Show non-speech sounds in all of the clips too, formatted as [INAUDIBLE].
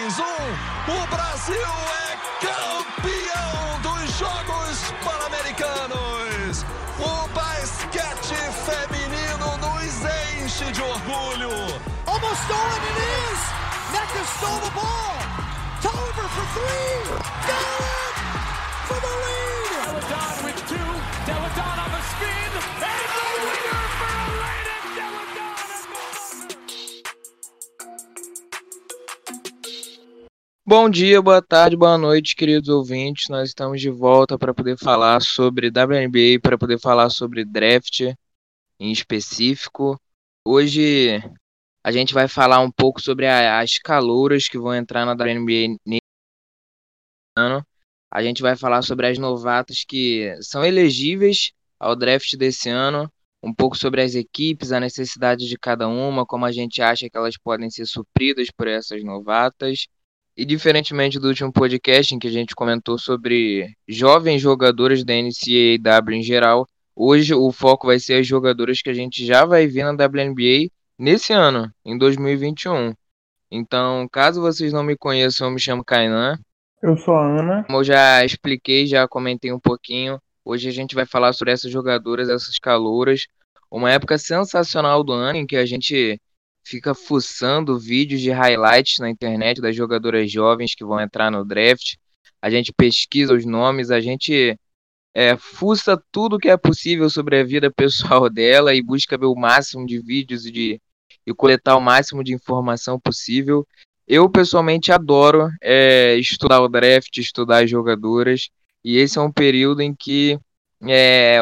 3, 1. O Brasil é campeão dos Jogos Pan-Americanos. O basquete feminino nos enche de orgulho. Almost stolen it is. Nectar stole the ball. Tolliver for three. It for the lead. Bom dia, boa tarde, boa noite, queridos ouvintes. Nós estamos de volta para poder falar sobre WNBA, para poder falar sobre draft em específico. Hoje a gente vai falar um pouco sobre as calouras que vão entrar na WNBA nesse ano. A gente vai falar sobre as novatas que são elegíveis ao draft desse ano, um pouco sobre as equipes, a necessidade de cada uma, como a gente acha que elas podem ser supridas por essas novatas. E diferentemente do último podcast em que a gente comentou sobre jovens jogadores da NCAA em geral, hoje o foco vai ser as jogadoras que a gente já vai ver na WNBA nesse ano, em 2021. Então, caso vocês não me conheçam, eu me chamo Kainan. Eu sou a Ana. Como eu já expliquei, já comentei um pouquinho, hoje a gente vai falar sobre essas jogadoras, essas calouras. Uma época sensacional do ano em que a gente fica fuçando vídeos de highlights na internet das jogadoras jovens que vão entrar no draft. A gente pesquisa os nomes, a gente é, fuça tudo que é possível sobre a vida [LAUGHS] pessoal dela e busca ver o máximo de vídeos e, de, e coletar o máximo de informação possível. Eu pessoalmente adoro é, estudar o draft, estudar as jogadoras, e esse é um período em que é,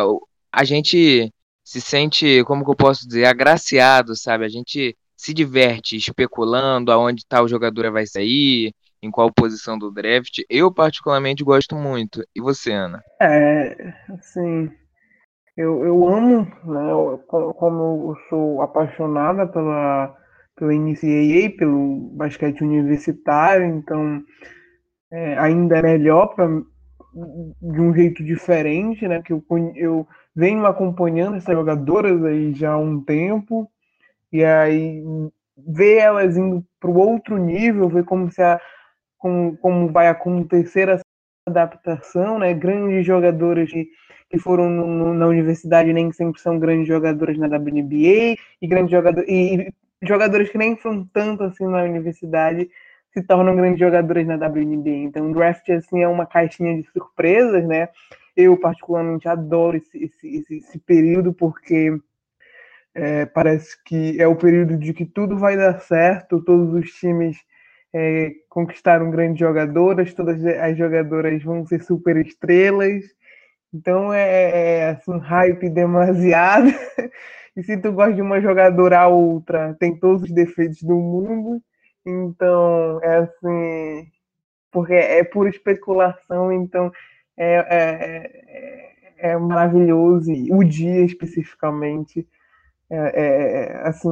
a gente se sente, como que eu posso dizer, agraciado, sabe? A gente se diverte especulando aonde tal jogadora vai sair, em qual posição do draft. Eu, particularmente, gosto muito. E você, Ana? É, assim, eu, eu amo, né, eu, como eu sou apaixonada pela, pela NCAA, pelo basquete universitário, então é, ainda é melhor pra, de um jeito diferente, né, que eu, eu venho acompanhando essas jogadoras aí já há um tempo, e aí ver elas indo para o outro nível, ver como, se a, como, como vai acontecer essa adaptação, né? Grandes jogadores que, que foram no, na universidade nem sempre são grandes jogadores na WNBA e grandes jogadores e, e jogadores que nem foram tanto assim na universidade se tornam grandes jogadores na WNBA. Então, o draft assim é uma caixinha de surpresas, né? Eu particularmente adoro esse, esse, esse, esse período porque é, parece que é o período de que tudo vai dar certo, todos os times é, conquistaram grandes jogadoras, todas as jogadoras vão ser super estrelas. Então é, é, é assim, hype demasiado. [LAUGHS] e se tu gosta de uma jogadora a outra, tem todos os defeitos do mundo. Então é assim, porque é pura especulação, então é, é, é, é maravilhoso. E o dia especificamente é, é, é, assim,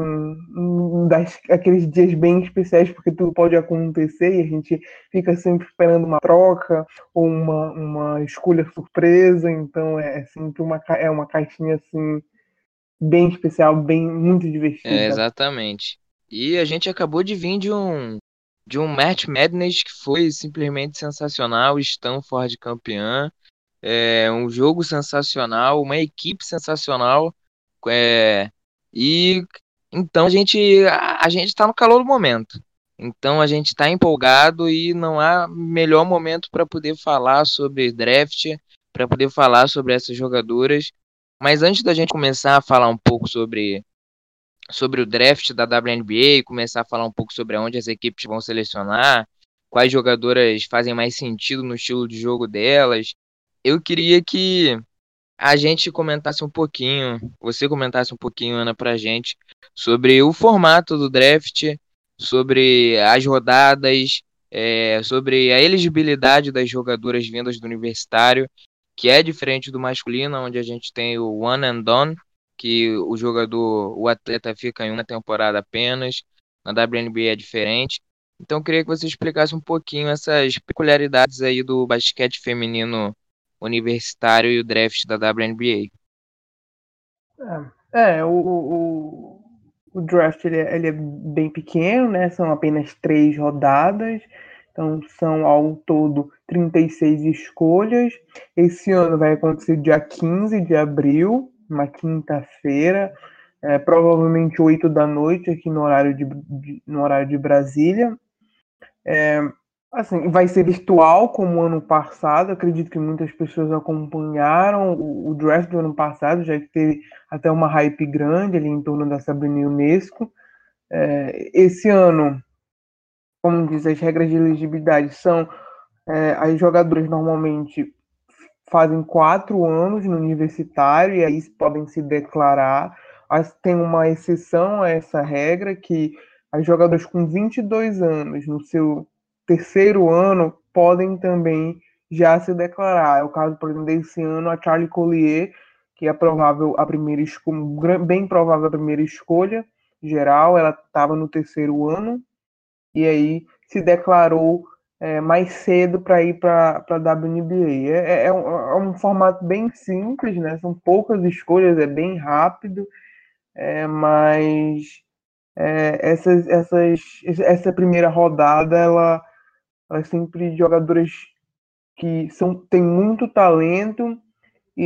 das, aqueles dias bem especiais, porque tudo pode acontecer e a gente fica sempre esperando uma troca ou uma, uma escolha surpresa, então é, é sempre uma, é uma caixinha assim bem especial, bem muito divertida. É, exatamente. E a gente acabou de vir de um de um match madness que foi simplesmente sensacional, Stanford campeã, é um jogo sensacional, uma equipe sensacional, é, e então a gente a, a gente está no calor do momento. Então a gente está empolgado e não há melhor momento para poder falar sobre draft, para poder falar sobre essas jogadoras. Mas antes da gente começar a falar um pouco sobre sobre o draft da WNBA, começar a falar um pouco sobre onde as equipes vão selecionar, quais jogadoras fazem mais sentido no estilo de jogo delas, eu queria que a gente comentasse um pouquinho, você comentasse um pouquinho, Ana, pra gente, sobre o formato do draft, sobre as rodadas, é, sobre a elegibilidade das jogadoras vindas do universitário, que é diferente do masculino, onde a gente tem o one and done, que o jogador, o atleta fica em uma temporada apenas, na WNBA é diferente. Então eu queria que você explicasse um pouquinho essas peculiaridades aí do basquete feminino universitário e o draft da WNBA. É, é o, o, o draft ele é, ele é, bem pequeno, né? São apenas três rodadas. Então, são ao todo 36 escolhas. Esse ano vai acontecer dia 15 de abril, uma quinta-feira, é, provavelmente 8 da noite, aqui no horário de, de no horário de Brasília. É, assim, vai ser virtual, como ano passado. Acredito que muitas pessoas acompanharam o, o draft do ano passado, já que teve até uma hype grande ali em torno da Sabrina Unesco. É, esse ano como diz, as regras de elegibilidade são é, as jogadoras normalmente fazem quatro anos no universitário e aí podem se declarar. Tem uma exceção a essa regra que as jogadoras com 22 anos no seu terceiro ano podem também já se declarar. É o caso, por exemplo, desse ano, a Charlie Collier, que é provável a primeira escolha, bem provável a primeira escolha geral, ela estava no terceiro ano e aí se declarou é, mais cedo para ir para a WNBA. É, é, é, um, é, um, formato bem simples, né? São poucas escolhas, é bem rápido, é, mas é, essas, essas, essa primeira rodada ela, ela é sempre de jogadoras que são, tem muito talento e,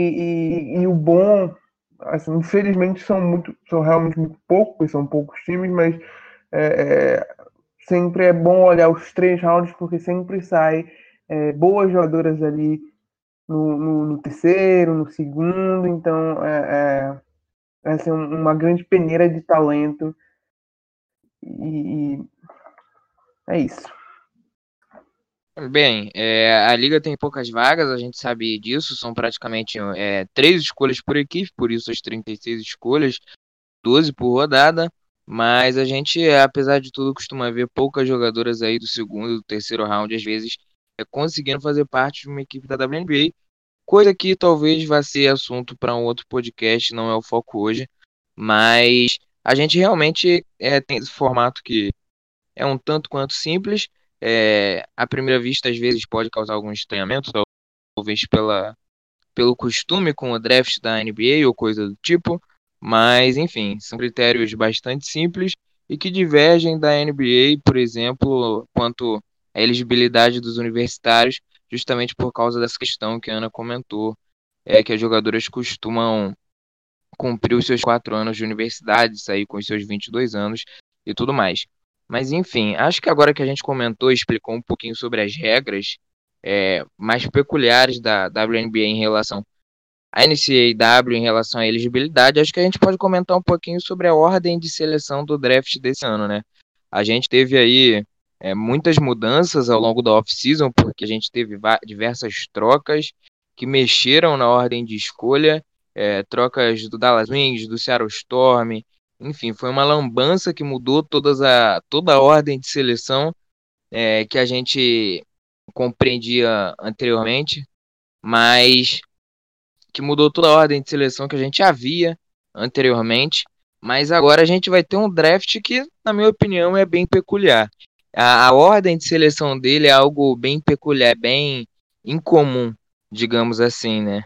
e, e o bom, assim, infelizmente são muito, são realmente muito poucos, são poucos times, mas é, sempre é bom olhar os três rounds, porque sempre sai é, boas jogadoras ali no, no, no, terceiro, no segundo, então é, é, é uma grande peneira de talento e, e é isso. Bem, é, a liga tem poucas vagas, a gente sabe disso, são praticamente é, três escolhas por equipe, por isso as 36 escolhas, 12 por rodada. Mas a gente, apesar de tudo, costuma ver poucas jogadoras aí do segundo, do terceiro round, às vezes, é, conseguindo fazer parte de uma equipe da WNBA. Coisa que talvez vá ser assunto para um outro podcast, não é o foco hoje. Mas a gente realmente é, tem esse formato que é um tanto quanto simples. É, à primeira vista, às vezes, pode causar algum estranhamento, talvez pela, pelo costume com o draft da NBA ou coisa do tipo. Mas, enfim, são critérios bastante simples e que divergem da NBA, por exemplo, quanto à elegibilidade dos universitários, justamente por causa dessa questão que a Ana comentou, é que as jogadoras costumam cumprir os seus quatro anos de universidade, sair com os seus 22 anos e tudo mais. Mas, enfim, acho que agora que a gente comentou explicou um pouquinho sobre as regras é, mais peculiares da WNBA em relação a NCAW em relação à elegibilidade, acho que a gente pode comentar um pouquinho sobre a ordem de seleção do draft desse ano, né? A gente teve aí é, muitas mudanças ao longo da off-season, porque a gente teve diversas trocas que mexeram na ordem de escolha, é, trocas do Dallas Wings, do Seattle Storm, enfim, foi uma lambança que mudou todas a, toda a ordem de seleção é, que a gente compreendia anteriormente, mas que mudou toda a ordem de seleção que a gente havia anteriormente, mas agora a gente vai ter um draft que, na minha opinião, é bem peculiar. A, a ordem de seleção dele é algo bem peculiar, bem incomum, digamos assim, né?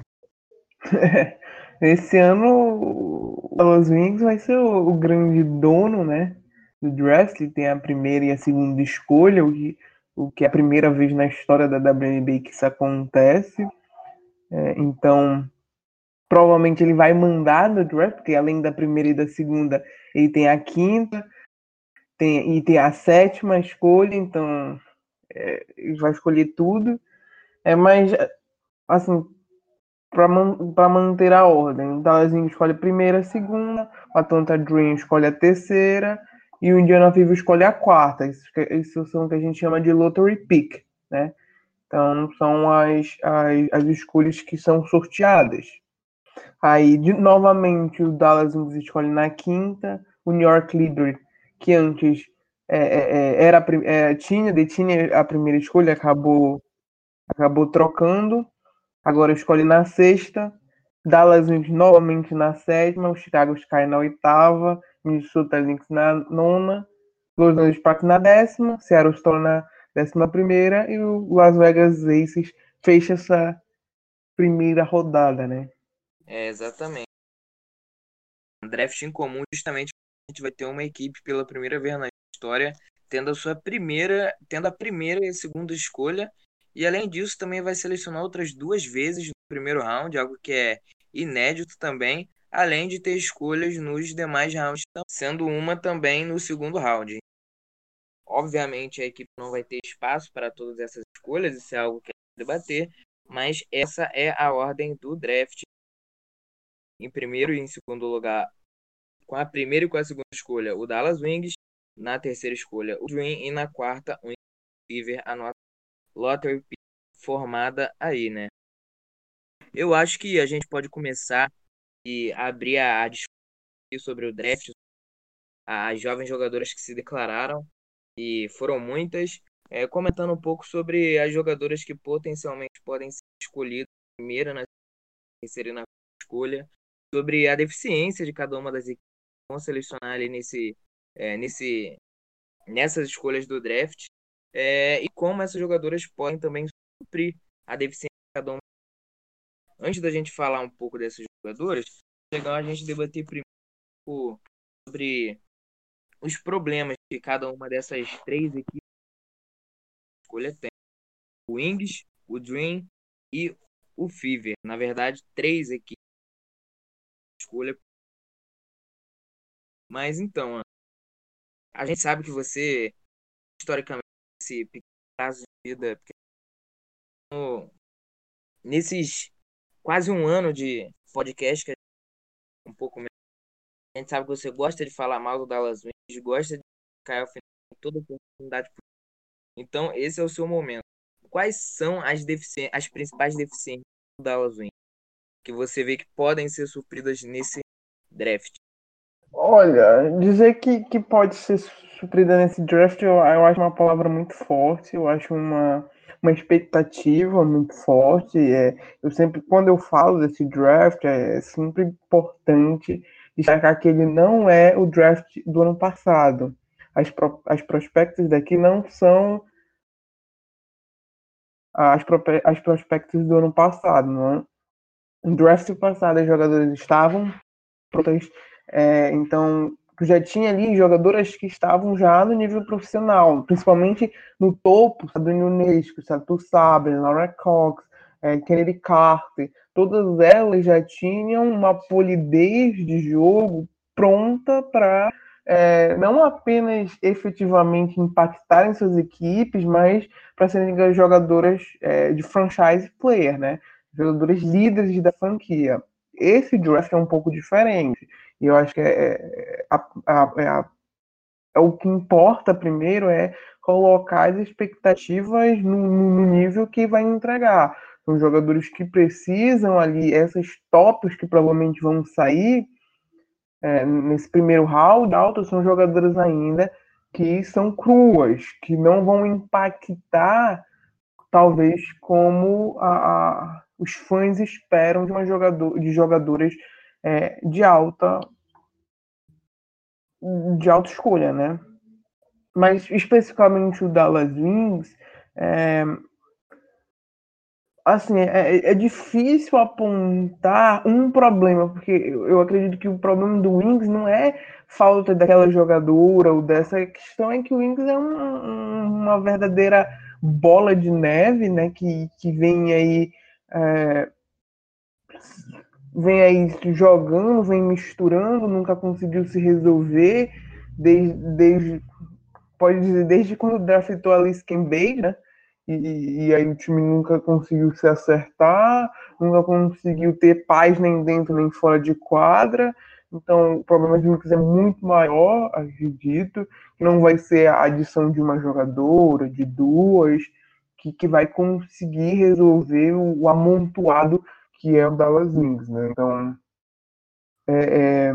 [LAUGHS] Esse ano o Los Wings vai ser o, o, grande dono, né, do draft. Ele tem a primeira e a segunda escolha, o que, o que é a primeira vez na história da WNBA que isso acontece. É, então, provavelmente ele vai mandar no draft, porque além da primeira e da segunda, ele tem a quinta tem, e tem a sétima escolha, então é, ele vai escolher tudo. É, mas, assim, para man, manter a ordem, o Dallaszinho escolhe a primeira, a segunda, o Atlanta Dream escolhe a terceira e o Indiana Fever escolhe a quarta. Isso, isso são o que a gente chama de lottery pick, né? Então, são as, as, as escolhas que são sorteadas. Aí, de, novamente, o Dallas Wings escolhe na quinta, o New York Liberty, que antes é, é, é era é, tinha, detinha a primeira escolha, acabou, acabou trocando, agora escolhe na sexta, Dallas Wings novamente na sétima, o Chicago Sky na oitava, Minnesota Lynx na nona, Los Angeles Sparks na décima, Seattle Storm na décima primeira. E o Las Vegas Aces fecha essa primeira rodada, né? É, exatamente. Um draft incomum justamente a gente vai ter uma equipe pela primeira vez na história tendo a sua primeira, tendo a primeira e a segunda escolha, e além disso também vai selecionar outras duas vezes no primeiro round, algo que é inédito também, além de ter escolhas nos demais rounds, sendo uma também no segundo round. Obviamente a equipe não vai ter espaço para todas essas escolhas, isso é algo que debater, mas essa é a ordem do draft. Em primeiro e em segundo lugar, com a primeira e com a segunda escolha, o Dallas Wings, na terceira escolha, o Dream e na quarta, o Fever, a nossa lottery formada aí, né? Eu acho que a gente pode começar e abrir a, a discussão sobre o draft, as jovens jogadoras que se declararam e foram muitas, é, comentando um pouco sobre as jogadoras que potencialmente podem ser escolhidas primeira na terceira na escolha, sobre a deficiência de cada uma das equipes que vão selecionar ali nesse, é, nesse, nessas escolhas do draft é, e como essas jogadoras podem também suprir a deficiência de cada uma. Antes da gente falar um pouco dessas jogadoras, é legal a gente debater primeiro sobre os problemas que cada uma dessas três equipes escolha tem. O Wings, o Dream e o Fever. Na verdade, três equipes escolha. Mas então, a gente sabe que você, historicamente, esse prazo de vida, nesses quase um ano de podcast, que é um pouco menos, a gente sabe que você gosta de falar mal do Dallas Wings, gosta de cair ao final toda oportunidade. Então, esse é o seu momento. Quais são as, deficiências, as principais deficiências do Dallas Wings que você vê que podem ser supridas nesse draft? Olha, dizer que, que pode ser suprida nesse draft, eu, eu acho uma palavra muito forte, eu acho uma, uma expectativa muito forte. É, eu sempre, quando eu falo desse draft, é sempre importante destacar que ele não é o draft do ano passado. As, pro, as prospectos daqui não são as, as prospectos do ano passado. Não é? No draft passado, os jogadores estavam prontos, é, então já tinha ali jogadoras que estavam já no nível profissional, principalmente no topo, Sabrina Unesco, Satu Sabre, Laura Cox, é, Kennedy Carter, todas elas já tinham uma polidez de jogo pronta para é, não apenas efetivamente impactarem suas equipes, mas para serem jogadoras é, de franchise player, né? Jogadoras líderes da franquia. Esse draft é um pouco diferente. E eu acho que é, é, a, a, é, a, é o que importa primeiro é colocar as expectativas no, no nível que vai entregar. São jogadores que precisam ali, essas tops que provavelmente vão sair é, nesse primeiro round alto, são jogadoras ainda que são cruas, que não vão impactar, talvez, como a, a, os fãs esperam de, uma jogador, de jogadoras é, de alta de alta escolha, né? Mas especificamente o Dallas Wings, é, assim, é, é, é, difícil apontar um problema, porque eu acredito que o problema do Wings não é falta daquela jogadora ou dessa questão, é que o Wings é um, uma verdadeira bola de neve, né, que, que vem aí é, vem aí jogando, vem misturando, nunca conseguiu se resolver desde, desde pode dizer desde quando draftou a Liz Cambage, né? e, e, aí o time nunca conseguiu se acertar, nunca conseguiu ter paz nem dentro nem fora de quadra. Então o problema de Lucas é muito maior, acredito, que não vai ser a adição de uma jogadora, de duas, que, que vai conseguir resolver o, o amontoado que é o Dallas Wings, né? Então é, é,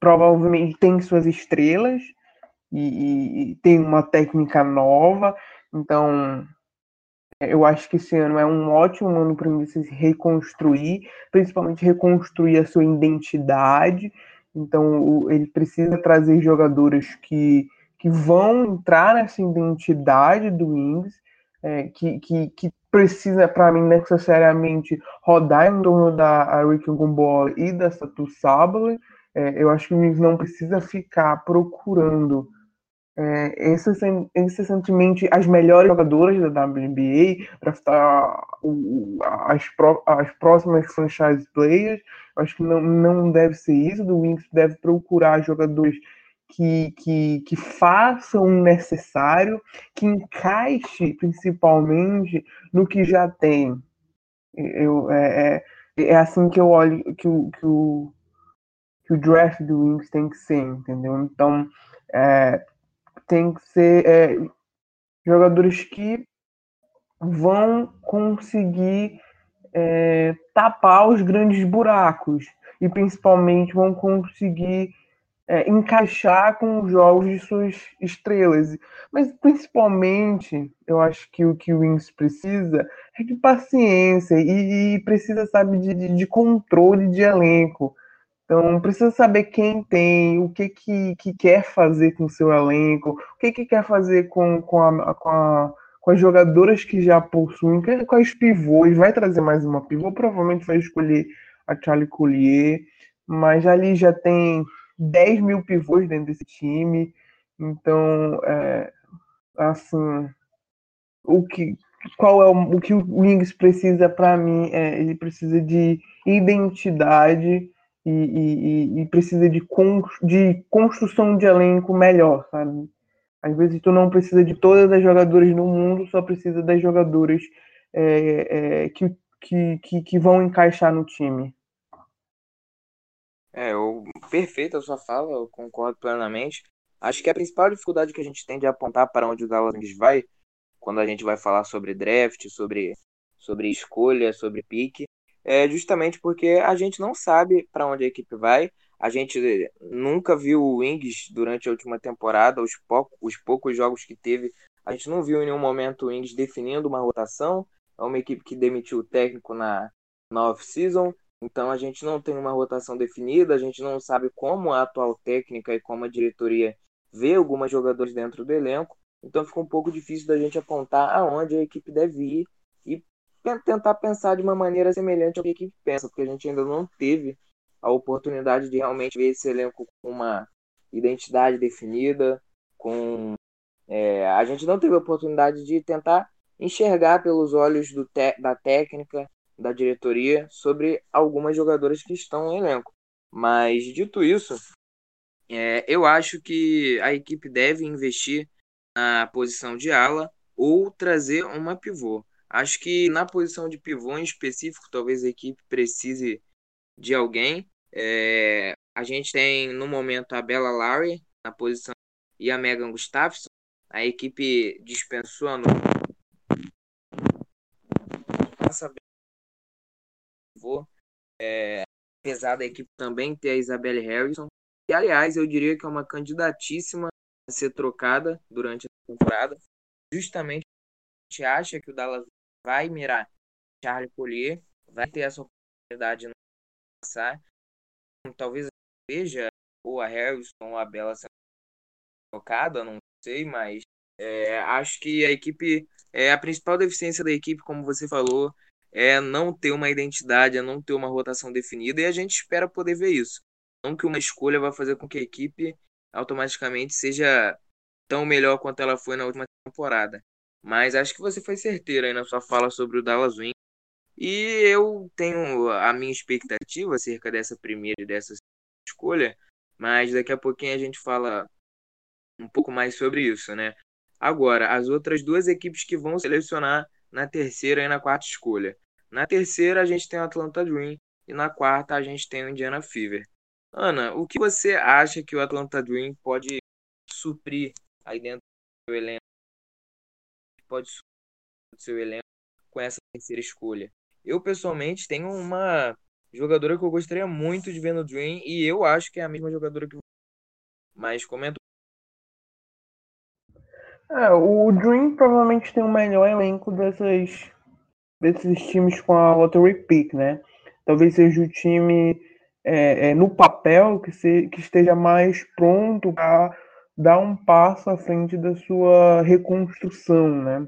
provavelmente tem suas estrelas e, e, e tem uma técnica nova então, eu acho que esse ano é um ótimo ano para o se reconstruir, principalmente reconstruir a sua identidade. Então, ele precisa trazer jogadores que, que vão entrar nessa identidade do Wings, é, que, que, que precisa, para mim, necessariamente rodar em torno da Rick Gumball e da Satu Sabler. É, eu acho que o Wings não precisa ficar procurando é, incessantemente as melhores jogadoras da WNBA para estar as, as próximas franchise players. Eu acho que não, não deve ser isso. O Wings deve procurar jogadores que, que, que façam o necessário, que encaixe principalmente no que já tem. Eu, é, é, é assim que eu olho que o, que o, que o draft do Wings tem que ser, entendeu? Então, é, tem que ser é, jogadores que vão conseguir é, tapar os grandes buracos e principalmente vão conseguir é, encaixar com os jogos de suas estrelas. Mas principalmente, eu acho que o que o Wings precisa é de paciência e, e precisa, sabe, de, de, controle de elenco. Então, precisa saber quem tem, o que, que, que quer fazer com o seu elenco, o que, que quer fazer com, com, a, com, a, com as jogadoras que já possuem, quais pivôs, vai trazer mais uma pivô, provavelmente vai escolher a Charlie Collier, mas ali já tem 10 mil pivôs dentro desse time. Então, é, assim, o que, qual é o, o que o Wings precisa para mim? É, ele precisa de identidade e, e, e precisa de, con, de construção de elenco melhor, sabe? Às vezes tu não precisa de todas as jogadoras no mundo, só precisa das jogadoras é, é, que, que, que vão encaixar no time. É, eu, perfeita a sua fala, eu concordo plenamente. Acho que a principal dificuldade que a gente tem de apontar para onde o Dallas vai, quando a gente vai falar sobre draft, sobre, sobre escolha, sobre pique, é justamente porque a gente não sabe para onde a equipe vai. A gente nunca viu o Wings durante a última temporada, os, poucos, os poucos jogos que teve, a gente não viu em nenhum momento o Wings definindo uma rotação. É uma equipe que demitiu o técnico na, na off-season, então a gente não tem uma rotação definida, a gente não sabe como a atual técnica e como a diretoria vê algumas jogadores dentro do elenco. Então fica um pouco difícil da gente apontar aonde a equipe deve ir e tentar pensar de uma maneira semelhante ao que a equipe pensa, porque a gente ainda não teve a oportunidade de realmente ver esse elenco com uma identidade definida, com é, a gente não teve a oportunidade de tentar enxergar pelos olhos da técnica da diretoria sobre algumas jogadoras que estão no elenco. Mas, dito isso, é, eu acho que a equipe deve investir na posição de ala ou trazer uma pivô. Acho que na posição de pivô em específico, talvez a equipe precise de alguém. É, a gente tem no momento a Bella Larry na posição e a Megan Gustafsson. A equipe dispensou a. vou. É, apesar da equipe também ter a Isabelle Harrison, que aliás eu diria que é uma candidatíssima a ser trocada durante a temporada. Justamente a gente acha que o Dallas vai mirar Charlie Collier, vai ter essa oportunidade de passar. Talvez seja ou a Harrison ou a Bela sendo trocada, não sei, mas é, acho que a equipe é a principal deficiência da equipe, como você falou, é não ter uma identidade, é não ter uma rotação definida, e a gente espera poder ver isso. Não que uma escolha vai fazer com que a equipe automaticamente seja tão melhor quanto ela foi na última temporada. Mas acho que você foi certeiro aí na sua fala sobre o Dallas Wing. E eu tenho a minha expectativa acerca dessa primeira e dessa escolha, mas daqui a pouquinho a gente fala um pouco mais sobre isso, né? Agora, as outras duas equipes que vão selecionar na terceira e na quarta escolha. Na terceira a gente tem o Atlanta Dream e na quarta a gente tem o Indiana Fever. Ana, o que você acha que o Atlanta Dream pode suprir aí dentro do elenco? Pode suprir do seu elenco com essa terceira escolha? Eu pessoalmente tenho uma jogadora que eu gostaria muito de ver no Dream e eu acho que é a mesma jogadora que mas comenta é, o Dream provavelmente tem o melhor elenco dessas, desses times com a lottery pick, né? Talvez seja o time é, é, no papel que, se, que esteja mais pronto para dar um passo à frente da sua reconstrução, né?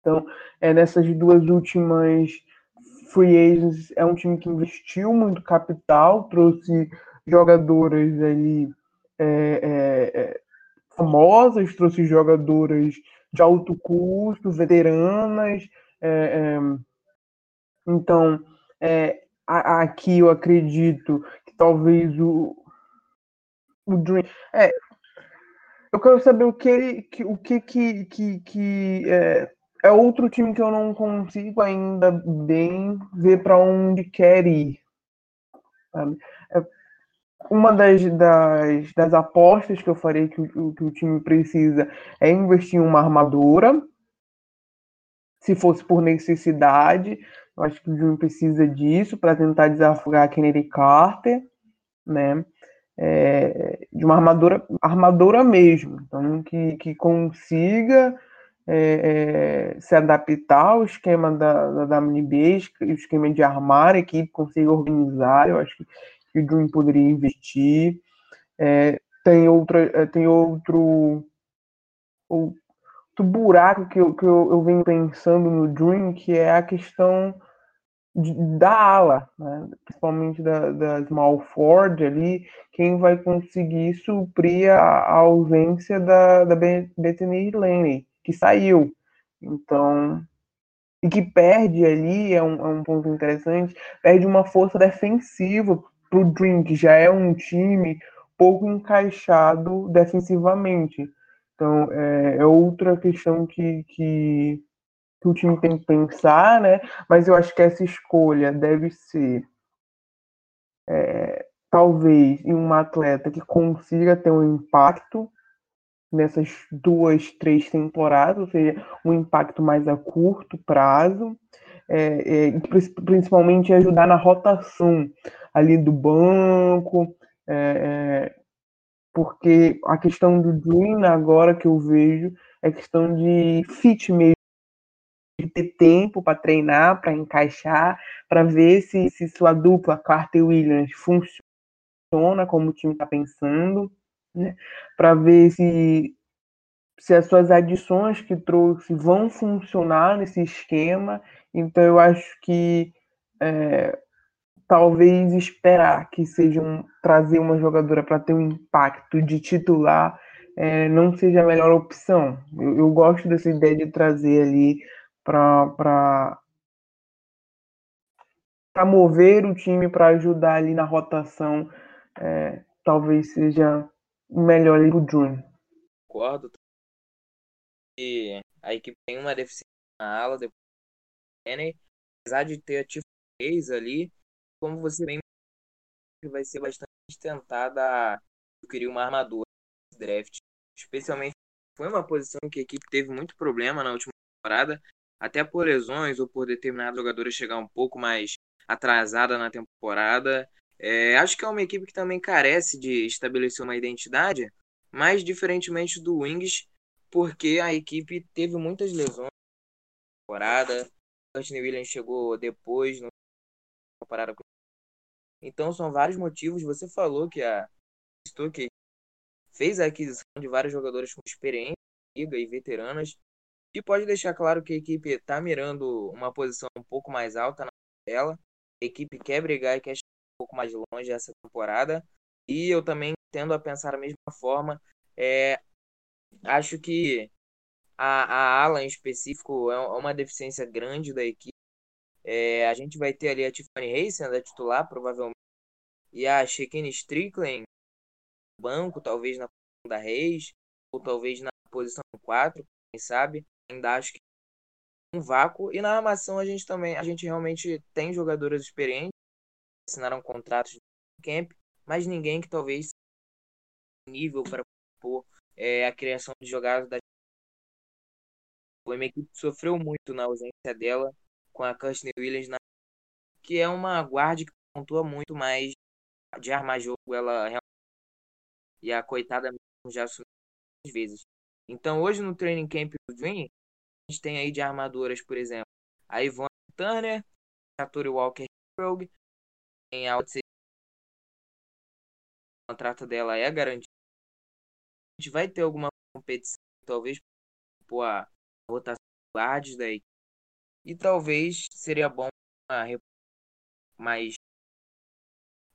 Então, é nessas duas últimas free agents, é um time que investiu muito capital, trouxe jogadoras ali é, é, é, famosas, trouxe jogadoras de alto custo, veteranas. É, é, então, aqui eu acredito que talvez o, o Dream. É, eu quero saber o que ele, que, o que que, que, que é, é outro time que eu não consigo ainda bem ver para onde quer ir. Sabe? Uma das, das, das apostas que eu farei que o, que o time precisa é investir em uma armadura. Se fosse por necessidade, eu acho que o time precisa disso para tentar desafogar a Kennedy Carter, né? É, de uma armadura, armadura mesmo, então que, que consiga é, é, se adaptar ao esquema da, da WNBA, o esquema de armar a equipe, consiga organizar, eu acho que, que o Dream poderia investir. É, tem, outra, é, tem outro, outro buraco que, eu, que eu, eu venho pensando no Dream, que é a questão da ala, né? principalmente da, da Small Ford ali, quem vai conseguir suprir a, a ausência da, da Bethany Lane que saiu. Então, e que perde ali, é um, é um ponto interessante, perde uma força defensiva o Dream, que já é um time pouco encaixado defensivamente. Então, é, é outra questão que, que, que, o time tem que pensar, né? Mas eu acho que essa escolha deve ser, é, talvez, em uma atleta que consiga ter um impacto nessas duas, três temporadas, ou seja, um impacto mais a curto prazo, é, é, principalmente ajudar na rotação ali do banco, é, é, porque a questão do Dream agora que eu vejo é questão de fit mesmo, de ter tempo para treinar, para encaixar, para ver se, se sua dupla Carter Williams funciona como o time está pensando né, para ver se, se as suas adições que trouxe vão funcionar nesse esquema. Então, eu acho que é, talvez esperar que sejam trazer uma jogadora para ter um impacto de titular é, não seja a melhor opção. Eu, eu, gosto dessa ideia de trazer ali para para mover o time para ajudar ali na rotação, é, talvez seja melhor ali pro Júnior. Concordo. A equipe tem uma deficiência na ala, depois apesar de ter a Tiff ali, como você bem vai ser bastante tentada a adquirir uma armadura draft. Especialmente foi uma posição que a equipe teve muito problema na última temporada, até por lesões ou por determinados jogadores chegar um pouco mais atrasada na temporada. É, acho que é uma equipe que também carece de estabelecer uma identidade, mas diferentemente do Wings, porque a equipe teve muitas lesões na temporada. Courtney Williams chegou depois comparado com então são vários motivos. Você falou que a Stuck fez a aquisição de vários jogadores com experiência liga e veteranas, e pode deixar claro que a equipe está mirando uma posição um pouco mais alta na tela. A equipe quer brigar e quer um pouco mais longe essa temporada. E eu também tendo a pensar da mesma forma. É, acho que a, a ala em específico é, é uma deficiência grande da equipe. É, a gente vai ter ali a Tiffany Hayes sendo a titular, provavelmente. E a Shekine Strickland banco, talvez na posição da Reis, ou talvez na posição 4, quem sabe. Ainda acho que um vácuo. E na armação a gente também, a gente realmente tem jogadoras experientes assinaram contratos de camp, mas ninguém que talvez nível para pôr é, a criação de jogadas da a equipe sofreu muito na ausência dela com a Kirsten Williams, na... que é uma guarda que pontua muito mais de armar jogo, ela e a coitada já assumiu vezes. Então hoje no training camp do Dream, a gente tem aí de armadoras, por exemplo, a Ivone Turner, a Tori Walker Rogue, em alta o contrato dela é garantido. Gente vai ter alguma competição, talvez por a rotação de guardas daí. E talvez seria bom mais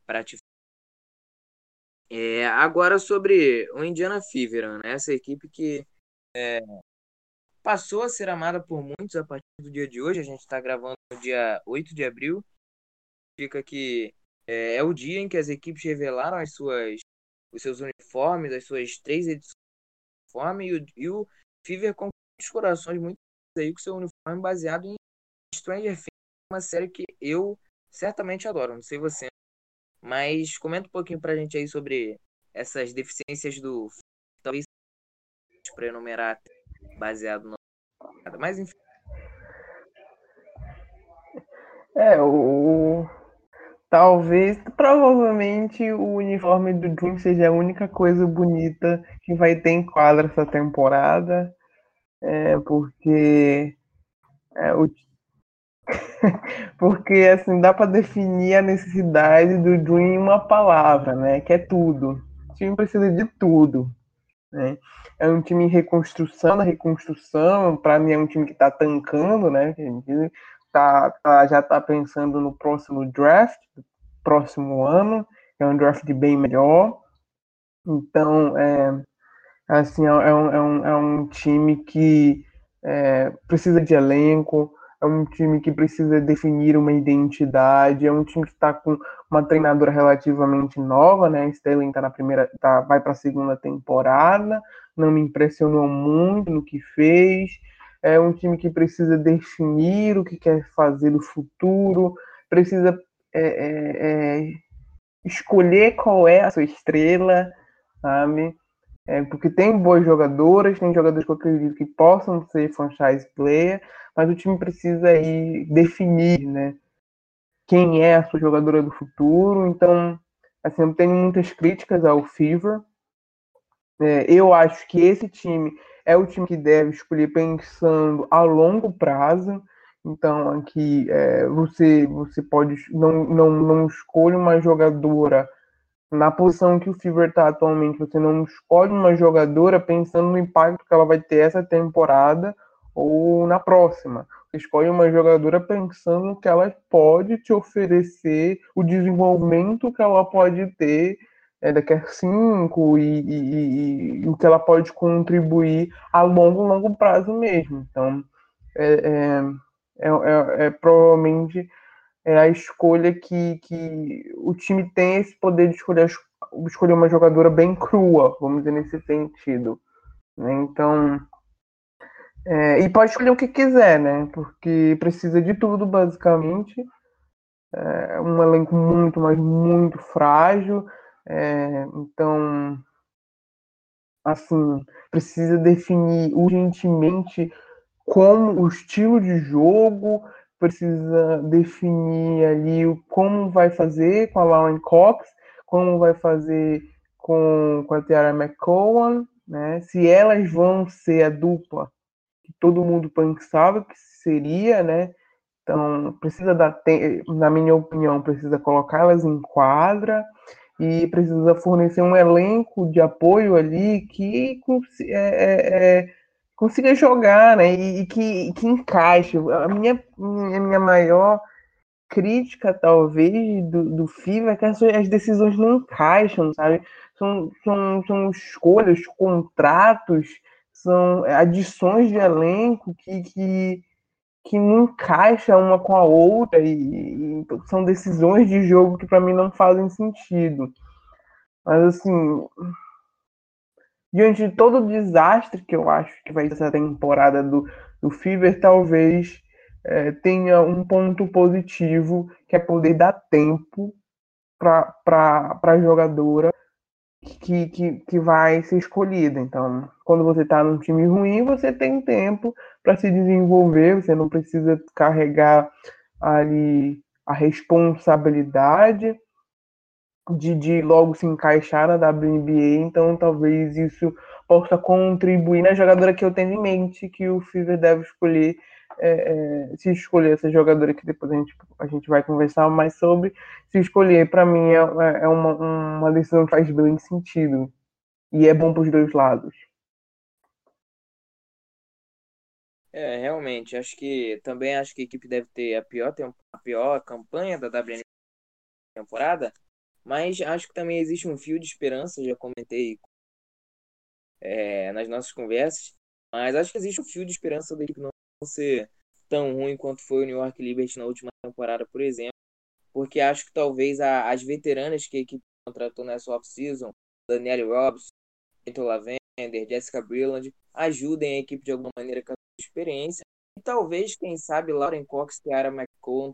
para É, agora sobre o Indiana Fever, né? essa equipe que é, passou a ser amada por muitos a partir do dia de hoje. A gente está gravando no dia 8 de abril. Fica que é, é, o dia em que as equipes revelaram as suas, os seus uniformes, as suas três edições de uniforme, e o, e o Fever com os corações muito aí com seu uniforme baseado em Stranger Things, uma série que eu certamente adoro, não sei você. Mas comenta um pouquinho pra gente aí sobre essas deficiências do talvez para enumerar baseado no mas enfim. É, o talvez, provavelmente o uniforme do Dream seja a única coisa bonita que vai ter em quadra essa temporada. É, porque é, o, [LAUGHS] porque assim dá para definir a necessidade do Dream em uma palavra, né? Que é tudo. O time precisa de tudo. Né? É um time em reconstrução, da reconstrução, para mim é um time que está tancando, né? A tá, tá, já está pensando no próximo draft, próximo ano, é um draft bem melhor. Então, é, assim, é, é, um, é, um, é um time que é, precisa de elenco, é um time que precisa definir uma identidade, é um time que está com uma treinadora relativamente nova, né? Sterling tá na primeira, tá, vai para a segunda temporada, não me impressionou muito no que fez. É um time que precisa definir o que quer fazer no futuro, precisa é, é, é, escolher qual é a sua estrela, sabe? É, porque tem boas jogadoras, tem jogadores que eu acredito que possam ser franchise player, mas o time precisa aí definir, né? Quem é a sua jogadora do futuro. Então, assim, eu tenho muitas críticas ao Fever. É, eu acho que esse time é o time que deve escolher pensando a longo prazo. Então, aqui é, você, você pode não, não, não escolhe uma jogadora na posição que o Fever está atualmente, você não escolhe uma jogadora pensando no impacto que ela vai ter essa temporada ou na próxima. Você escolhe uma jogadora pensando que ela pode te oferecer o desenvolvimento que ela pode ter é, daqui a cinco e, e, e, o que ela pode contribuir a longo, longo prazo mesmo. Então, é, é, é, é, é provavelmente é a escolha que, que o time tem esse poder de escolher, escolher uma jogadora bem crua, vamos dizer nesse sentido. Né? Então, é, e pode escolher o que quiser, né? Porque precisa de tudo, basicamente. É um elenco muito, mas muito frágil. É, então, assim, precisa definir urgentemente como o estilo de jogo, precisa definir ali o como vai fazer com a Lauren Cox, como vai fazer com, com a Tiara McCowan, né? Se elas vão ser a dupla que todo mundo pensava que seria, né? Então, precisa dar na minha opinião, precisa colocá-las em quadra e precisa fornecer um elenco de apoio ali que é, é, é consiga jogar, né? E, e que, que encaixe. A minha, minha, minha maior crítica, talvez, do, do FIVA é que as, as decisões não encaixam, sabe? São, são, são escolhas, contratos, são adições de elenco que, que, que não encaixam uma com a outra e, e são decisões de jogo que para mim não fazem sentido. Mas assim, diante de todo o desastre que eu acho que vai ser essa temporada do, do Fever, talvez é, tenha um ponto positivo, que é poder dar tempo para a jogadora que, que, que vai ser escolhida. Então, quando você está num time ruim, você tem tempo para se desenvolver, você não precisa carregar ali a responsabilidade de, de logo se encaixar na WNBA, então talvez isso possa contribuir na jogadora que eu tenho em mente, que o Fever deve escolher, é, é, se escolher essa jogadora que depois a gente, a gente vai conversar mais sobre, se escolher, para mim é, é uma, uma decisão que faz bem sentido, e é bom para os dois lados. É, realmente, acho que também acho que a equipe deve ter a pior, a pior campanha da WNBA temporada, Mas acho que também existe um fio de esperança, já comentei é, nas nossas conversas. Mas acho que existe um fio de esperança da equipe não ser tão ruim quanto foi o New York Liberty na última temporada, por exemplo. Porque acho que talvez a, as veteranas que a equipe contratou nessa off-season, Danielle Robson, Vitor Lavender, Jessica Brilland, ajudem a equipe de alguma maneira com a experiência. E talvez, quem sabe, Lauren Cox e Ara McCollum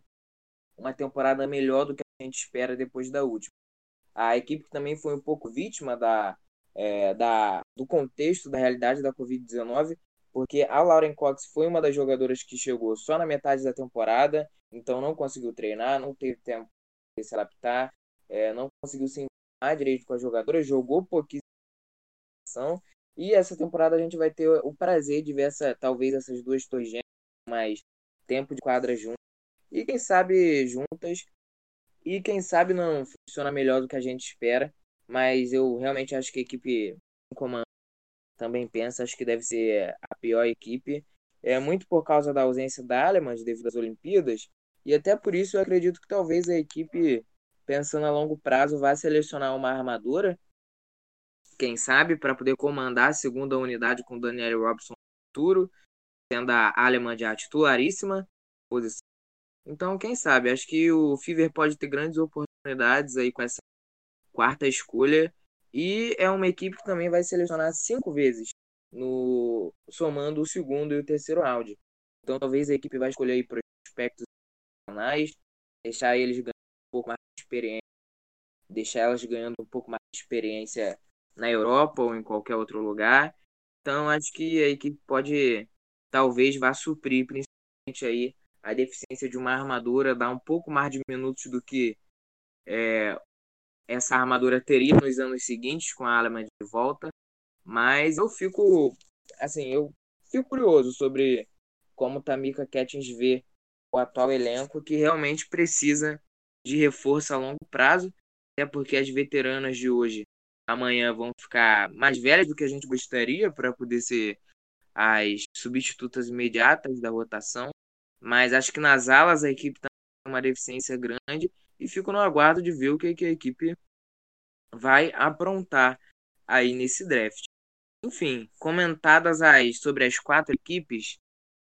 uma temporada melhor do que a gente espera depois da última. A equipe também foi um pouco vítima da, é, da, do contexto da realidade da Covid-19, porque a Lauren Cox foi uma das jogadoras que chegou só na metade da temporada, então não conseguiu treinar, não teve tempo de se adaptar, é, não conseguiu se encontrar direito com as jogadoras, jogou pouquíssima e essa temporada a gente vai ter o prazer de ver essa, talvez essas duas torres mais tempo de quadra juntas. E quem sabe juntas. E quem sabe não funciona melhor do que a gente espera, mas eu realmente acho que a equipe comando também pensa, acho que deve ser a pior equipe, é muito por causa da ausência da Alemães devido às Olimpíadas, e até por isso eu acredito que talvez a equipe, pensando a longo prazo, vá selecionar uma armadura, quem sabe, para poder comandar a segunda unidade com Daniel Robson no futuro, sendo a alemã titularíssima posição então, quem sabe? Acho que o Fever pode ter grandes oportunidades aí com essa quarta escolha. E é uma equipe que também vai selecionar cinco vezes, no somando o segundo e o terceiro round. Então, talvez a equipe vai escolher aí prospectos nacionais, deixar eles ganhando um pouco mais de experiência, deixar elas ganhando um pouco mais de experiência na Europa ou em qualquer outro lugar. Então, acho que a equipe pode, talvez, vá suprir, principalmente aí, a deficiência de uma armadura, dá um pouco mais de minutos do que é, essa armadura teria nos anos seguintes com a Alemanha de volta. Mas eu fico, assim, eu fico curioso sobre como Tamika Catins vê o atual elenco, que realmente precisa de reforço a longo prazo, até porque as veteranas de hoje, amanhã, vão ficar mais velhas do que a gente gostaria para poder ser as substitutas imediatas da rotação. Mas acho que nas alas a equipe tem uma deficiência grande e fico no aguardo de ver o que, a equipe vai aprontar aí nesse draft. Enfim, comentadas as sobre as quatro equipes,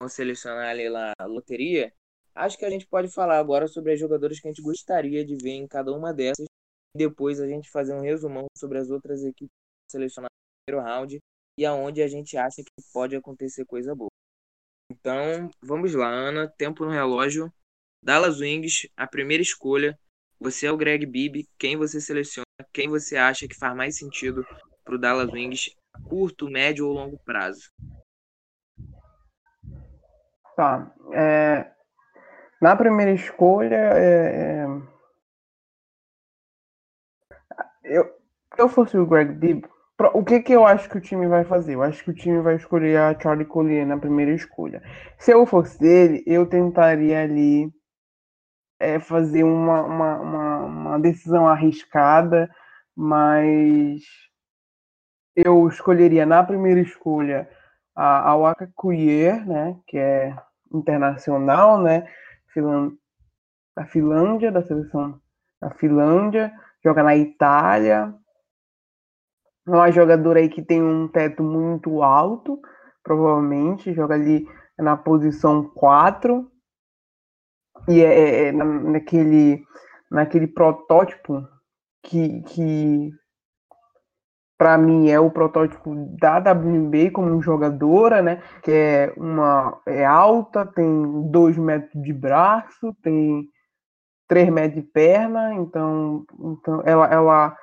vou selecionar ali lá a loteria, acho que a gente pode falar agora sobre as jogadoras que a gente gostaria de ver em cada uma dessas e depois a gente fazer um resumão sobre as outras equipes selecionadas no primeiro round e aonde a gente acha que pode acontecer coisa boa. Então, vamos lá, Ana. Tempo no relógio. Dallas Wings, a primeira escolha. Você é o Greg Bibb. Quem você seleciona? Quem você acha que faz mais sentido para o Dallas Wings, curto, médio ou longo prazo? Tá. É, na primeira escolha, é, é, eu, eu fosse o Greg Bibb, o que, que eu acho que o time vai fazer? Eu acho que o time vai escolher a Charlie Collier na primeira escolha. Se eu fosse ele, eu tentaria ali é, fazer uma, uma, uma, uma, decisão arriscada, mas eu escolheria na primeira escolha a, a Waka Collier, né, que é internacional, né, Finlândia, da seleção da Finlândia, joga na Itália, uma jogadora aí que tem um teto muito alto, provavelmente, joga ali na posição 4. E é, é, é naquele, naquele protótipo que, que para mim é o protótipo da WNBA como jogadora, né? Que é uma é alta, tem dois metros de braço, tem três metros de perna, então, então ela, ela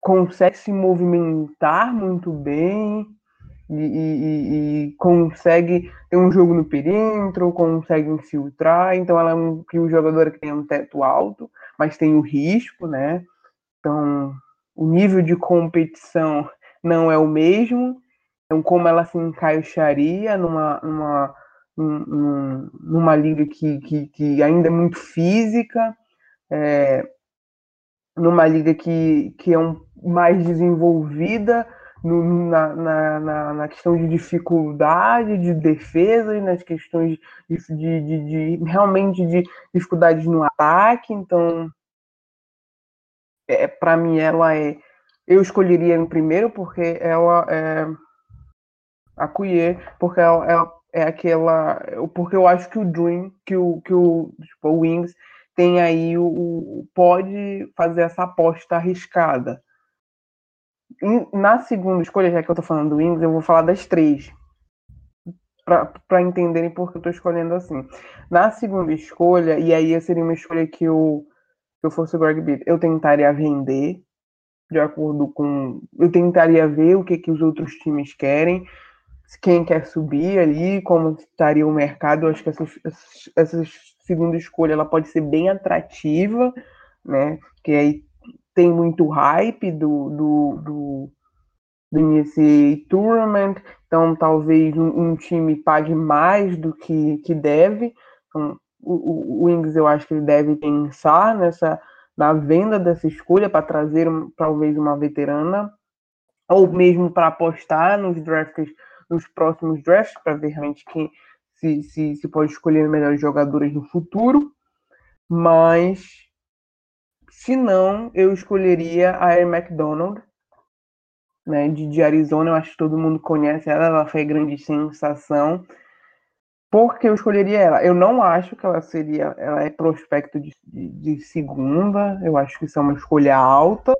consegue se movimentar muito bem e, e, e, consegue ter um jogo no perímetro, consegue infiltrar. Então, ela é um, um jogador que tem um teto alto, mas tem o risco, né? Então, o nível de competição não é o mesmo. Então, como ela se encaixaria numa, numa, numa, numa liga que, que, que ainda é muito física, é, numa liga que, que é um, mais desenvolvida no, na, na, na, na, questão de dificuldade de defesa e nas questões de, de, de, de, realmente de dificuldades no ataque. Então, é, para mim ela é. Eu escolheria em primeiro porque ela é a Cuier, porque ela, ela, é aquela. Porque eu acho que o Dream, que o, que o, tipo, o Wings tem aí o, o, pode fazer essa aposta arriscada. na segunda escolha, já que eu tô falando do Wings, eu vou falar das três. para entenderem por que eu tô escolhendo assim. Na segunda escolha, e aí seria uma escolha que eu, se eu fosse o Greg Bitt, eu tentaria vender de acordo com. Eu tentaria ver o que, que os outros times querem quem quer subir ali, como estaria o mercado. Eu acho que essa, essa segunda escolha ela pode ser bem atrativa, né? Que aí tem muito hype do, do, do, do NCAA Tournament, então talvez um, um, time pague mais do que, que deve. Então, o, o Wings eu acho que ele deve pensar nessa na venda dessa escolha para trazer talvez uma veterana ou mesmo para apostar nos drafts nos próximos drafts para ver realmente quem se, se, se pode escolher melhores jogadores no futuro. Mas se não, eu escolheria a Air McDonald, né, de, de Arizona. Eu acho que todo mundo conhece ela, ela foi grande sensação. Porque eu escolheria ela? Eu não acho que ela seria. Ela é prospecto de, de, de segunda. Eu acho que isso é uma escolha alta.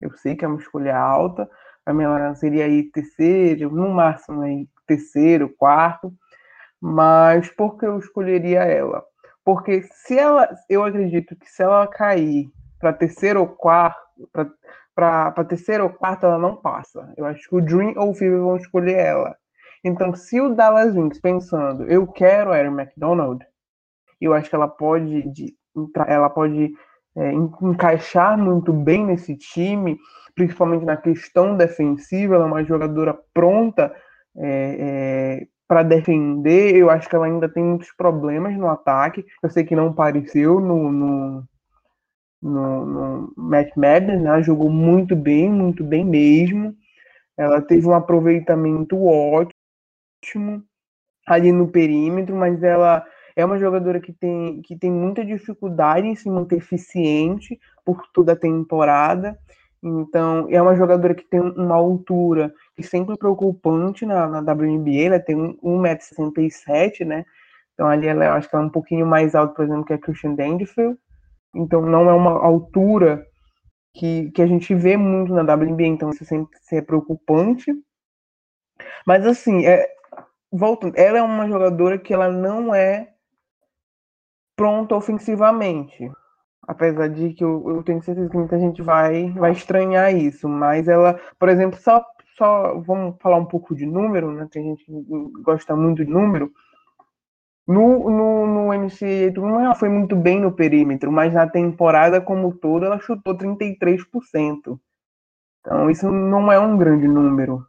Eu sei que é uma escolha alta a minha seria aí terceiro, no máximo aí terceiro, quarto, mas por que eu escolheria ela? Porque se ela, eu acredito que se ela cair para terceiro ou quarto, para terceiro ou quarto, ela não passa. Eu acho que o Dream ou o Fever vão escolher ela. Então, se o Dallas Wings pensando, eu quero a Erin McDonald, eu acho que ela pode, ela pode é, encaixar muito bem nesse time principalmente na questão defensiva, ela é uma jogadora pronta é, é, para defender. Eu acho que ela ainda tem muitos problemas no ataque. Eu sei que não pareceu no, no, no, no Matt Madden, né? jogou muito bem, muito bem mesmo. Ela teve um aproveitamento ótimo ali no perímetro, mas ela é uma jogadora que tem, que tem muita dificuldade em se manter eficiente por toda a temporada. Então, é uma jogadora que tem uma altura que sempre é preocupante na, na WNBA, ela tem 1,67m, né? Então, ali ela, acho que ela é um pouquinho mais alta, por exemplo, que a Christian Dangerfield. Então, não é uma altura que, que a gente vê muito na WNBA, então isso sempre é preocupante. Mas, assim, é, voltando, ela é uma jogadora que ela não é pronta ofensivamente apesar de que eu, eu, tenho certeza que muita gente vai, vai estranhar isso, mas ela, por exemplo, só, só vamos falar um pouco de número, né? Tem gente que gosta muito de número. No, no, no NCAA, ela foi muito bem no perímetro, mas na temporada como toda ela chutou 33%. Então isso não é um grande número.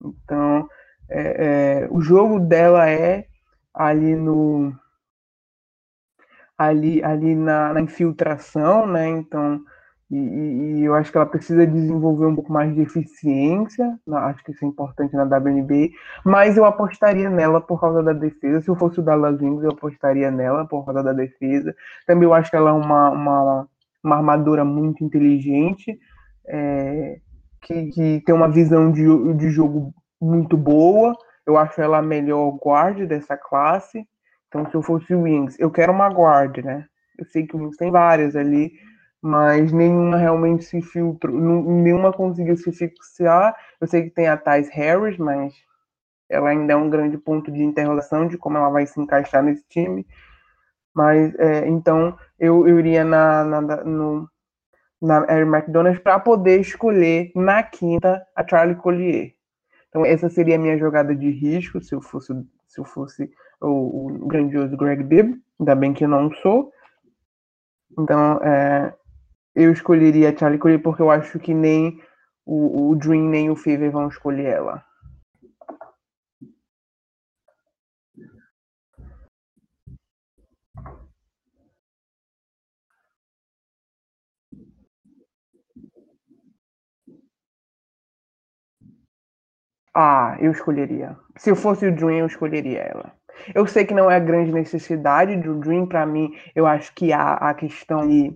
Então é, é, o jogo dela é ali no ali, ali na, na infiltração, né? Então, e, e, eu acho que ela precisa desenvolver um pouco mais de eficiência, acho que isso é importante na WNBA, mas eu apostaria nela por causa da defesa. Se eu fosse o Dallas Wings, eu apostaria nela por causa da defesa. Também eu acho que ela é uma, uma, uma armadura muito inteligente, é, que, que tem uma visão de, de jogo muito boa. Eu acho ela a melhor guarda dessa classe. Então, se eu fosse o Wings, eu quero uma guarda, né? Eu sei que o Wings tem várias ali, mas nenhuma realmente se filtrou, nenhuma conseguiu se fixar. Eu sei que tem a Thais Harris, mas ela ainda é um grande ponto de interrogação de como ela vai se encaixar nesse time. Mas, é, então, eu, eu iria na, na, no, na McDonald's para poder escolher na quinta a Charlie Collier. Então, essa seria a minha jogada de risco se eu fosse, se eu fosse o, o grandioso Greg Bibb, ainda bem que eu não sou. Então, é, eu escolheria a Charlie Collier porque eu acho que nem o, o Dream nem o Fever vão escolher ela. Ah, eu escolheria. Se eu fosse o Dream, eu escolheria ela. Eu sei que não é a grande necessidade do Dream para mim. Eu acho que há a questão de,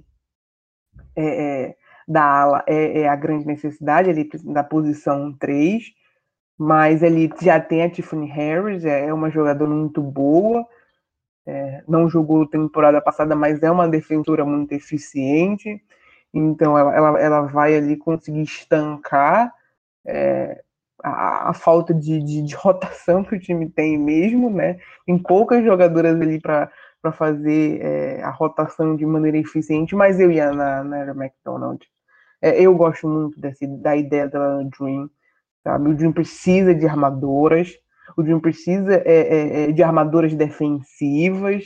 é, é, da ala é, é a grande necessidade ali da posição 3, mas ele já tem a Tiffany Harris, é, é uma jogadora muito boa, é, não jogou temporada passada, mas é uma defensora muito eficiente, então ela, ela, ela vai ali conseguir estancar é, a, falta de, de, de rotação que o time tem mesmo, né? Tem poucas jogadoras ali para fazer é, a rotação de maneira eficiente, mas eu ia na, na McDonald. É, eu gosto muito desse, da ideia dela no Dream, sabe? O Dream precisa de armadoras, o Dream precisa é, é, é de armadoras defensivas,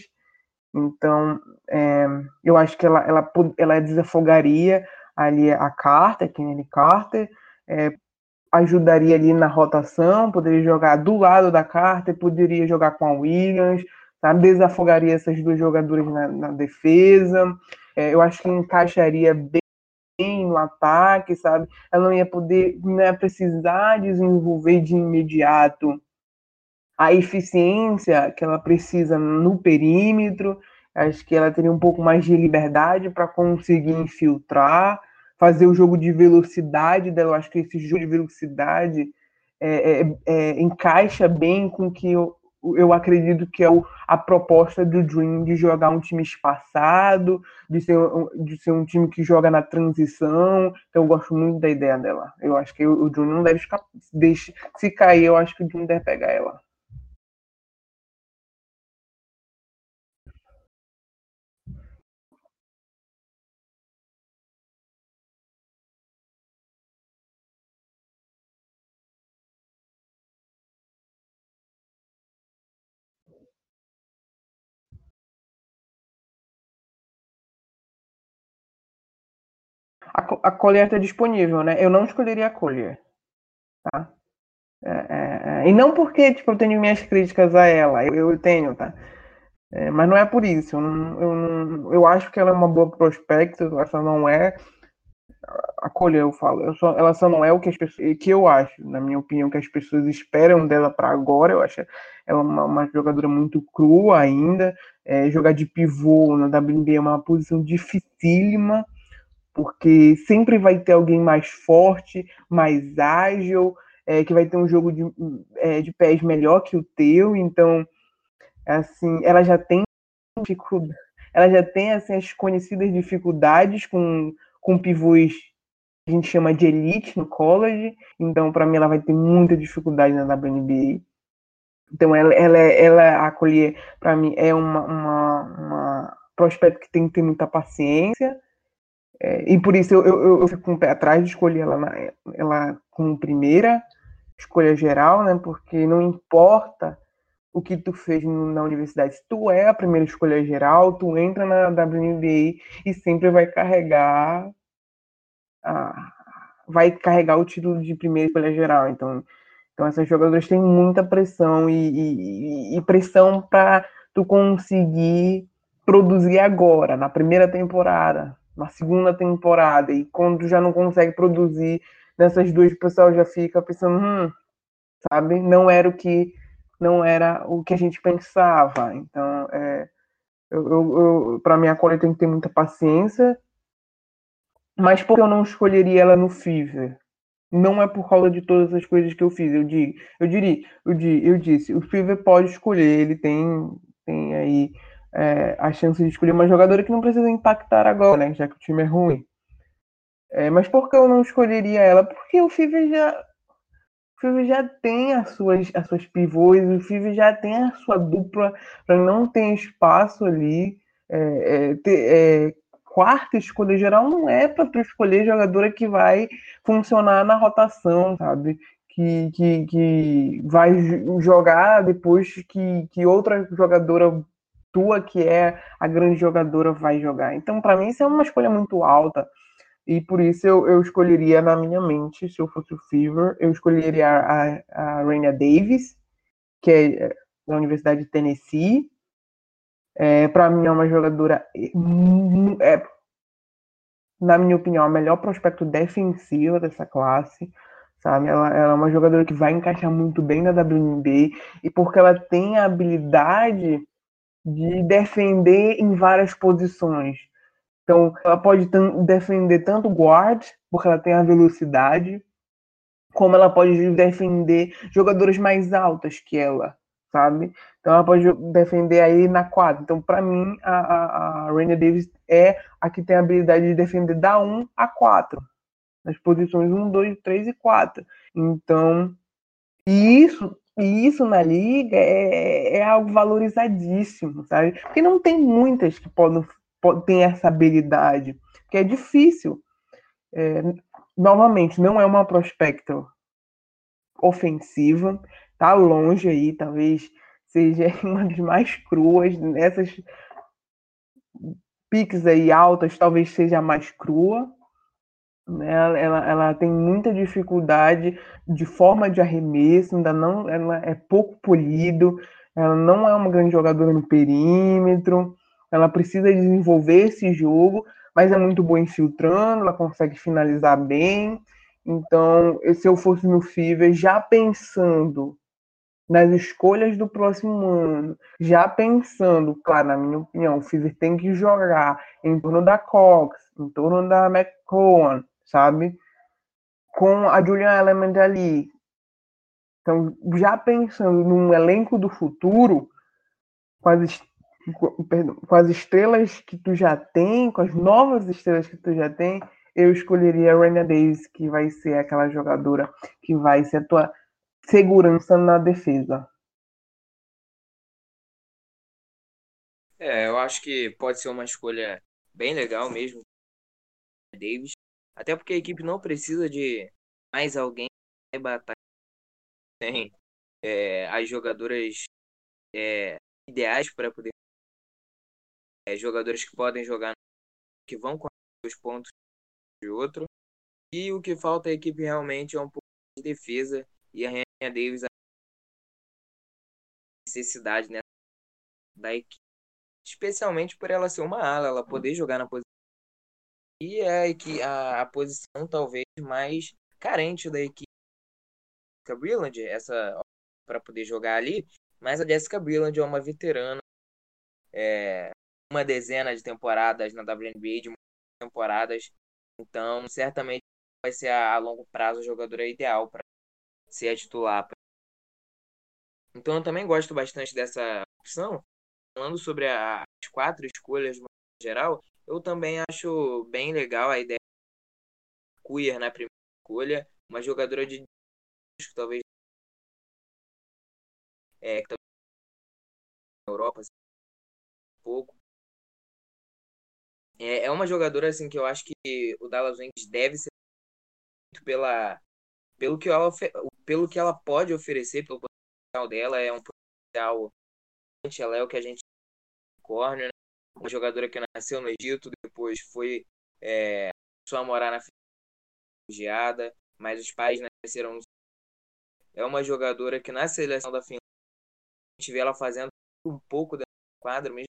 então é, eu acho que ela, ela, ela desafogaria ali a Carter, Kennedy Carter, é, ajudaria ali na rotação, poderia jogar do lado da Carter, poderia jogar com a Williams, desafogaria essas duas jogadoras na, na defesa, é, eu acho que encaixaria bem no ataque, sabe? Ela não ia poder, não ia precisar desenvolver de imediato a eficiência que ela precisa no perímetro. Acho que ela teria um pouco mais de liberdade para conseguir infiltrar, fazer o jogo de velocidade dela. Eu acho que esse jogo de velocidade é, é, é, encaixa bem com o que eu, eu acredito que é o, a proposta do Dream de jogar um time espaçado, de ser, de ser um time que joga na transição. Então, eu gosto muito da ideia dela. Eu acho que o, o Dream não deve ficar. Se cair, eu acho que o Dream deve pegar ela. A, Collier está disponível, né? Eu não escolheria a Collier, tá? É, é, é, e não porque tipo, eu tenho minhas críticas a ela, eu, eu tenho, tá? É, mas não é por isso. Eu, eu, eu, acho que ela é uma boa prospecto, ela só não é. A Collier, eu falo, eu só, ela só não é o que as pessoas. que eu acho, na minha opinião, que as pessoas esperam dela para agora. Eu acho ela uma, uma jogadora muito crua ainda. É, jogar de pivô na WNBA é uma posição dificílima porque sempre vai ter alguém mais forte, mais ágil, é, que vai ter um jogo de, é, de pés melhor que o teu. Então, assim, ela já tem dificuldade, ela já tem assim, as conhecidas dificuldades com, com pivôs que a gente chama de elite no college. Então, para mim, ela vai ter muita dificuldade na WNBA. Então, ela, ela, ela acolher, para mim, é uma, uma, uma prospecto que tem que ter muita paciência é, e por isso eu, eu, eu, fico com o pé atrás de escolher ela, na, ela como primeira escolha geral, né? Porque não importa o que tu fez na universidade, tu é a primeira escolha geral, tu entra na WNBA e sempre vai carregar a, vai carregar o título de primeira escolha geral. Então, então essas jogadoras têm muita pressão e, e, e pressão para tu conseguir produzir agora, na primeira temporada, na segunda temporada, e quando já não consegue produzir nessas duas, o pessoal já fica pensando, hum, sabe, não era o que não era o que a gente pensava. Então, é, eu, eu, eu para mim a Cole tem que ter muita paciência, mas porque eu não escolheria ela no Fever? Não é por causa de todas as coisas que eu fiz. Eu digo, eu diria, eu, eu disse, o Fever pode escolher, ele tem, tem aí é, a chance de escolher uma jogadora que não precisa impactar agora, né? Já que o time é ruim. É, mas por que eu não escolheria ela? Porque o Five já. O Five já tem as suas, as suas pivôs, o Five já tem a sua dupla, para não ter espaço ali. É, é ter, é, quarta escolha geral não é para tu escolher jogadora que vai funcionar na rotação, sabe? Que, que, que vai jogar depois que, que outra jogadora tua, que é a grande jogadora, vai jogar. Então, para mim, isso é uma escolha muito alta. E por isso eu, eu escolheria na minha mente, se eu fosse o Fever, eu escolheria a, a Raina Davis, que é, é da Universidade de Tennessee. É, para mim é uma jogadora, é, na minha opinião, a melhor prospecto defensiva dessa classe. Sabe? Ela, ela é uma jogadora que vai encaixar muito bem na WNBA e porque ela tem a habilidade de defender em várias posições. Então, ela pode defender tanto guard, porque ela tem a velocidade, como ela pode defender jogadoras mais altas que ela, sabe? Então ela pode defender aí na quadra. Então, para mim, a, a, a Raina Davis é a que tem a habilidade de defender da 1 a 4. Nas posições 1, 2, 3 e 4. Então, isso, isso na liga é, é algo valorizadíssimo, sabe? Porque não tem muitas que podem, podem essa habilidade. Porque é difícil. É, novamente, não é uma prospector ofensiva, tá longe aí, talvez seja [LAUGHS] uma das mais cruas nessas piques aí altas, talvez seja a mais crua. Né? Ela, ela tem muita dificuldade de forma de arremesso, ainda não, ela é pouco polido, ela não é uma grande jogadora no perímetro, ela precisa desenvolver esse jogo, mas é muito boa infiltrando, ela consegue finalizar bem. Então, se eu fosse no Fever, já pensando nas escolhas do próximo ano, já pensando, claro, na minha opinião, o Fever tem que jogar em torno da Cox, em torno da McCowan, sabe? Com a Julian Element ali. Então, já pensando num elenco do futuro, com as perdão, com as estrelas que tu já tem, com as novas estrelas que tu já tem, eu escolheria a Raina Davis, que vai ser aquela jogadora que vai ser a tua segurança na defesa. É, eu acho que pode ser uma escolha bem legal mesmo, Davis. Até porque a equipe não precisa de mais alguém que batalha. Tem é, as jogadoras é, ideais para poder é, jogadores que podem jogar, que vão com os pontos de outro. E o que falta à equipe realmente é um pouco de defesa. E a Rainha Davis a necessidade né, da equipe. Especialmente por ela ser uma ala, ela poder jogar na posição. E é que a, a posição talvez mais carente da equipe. Jessica Brilland, essa para poder jogar ali, mas a Jessica Brilland é uma veterana é, uma dezena de temporadas na WNBA, de muitas temporadas. Então, certamente vai ser a, a longo prazo a jogadora ideal para ser a titular. Então, eu também gosto bastante dessa opção. Falando sobre a, as quatro escolhas no geral, eu também acho bem legal a ideia de Queer na primeira escolha, uma jogadora de talvez é, que na Europa assim, um pouco é, é uma jogadora assim que eu acho que o Dallas Wings deve ser pela pelo que ela pelo que ela pode oferecer, pelo potencial dela, é um potencial ela é o que a gente corner, né? Uma jogadora que nasceu no Egito, depois foi é, só morar na refugiada, mas os pais nasceram é uma jogadora que na seleção da Finlândia a gente vê ela fazendo um pouco da quadra, mesmo.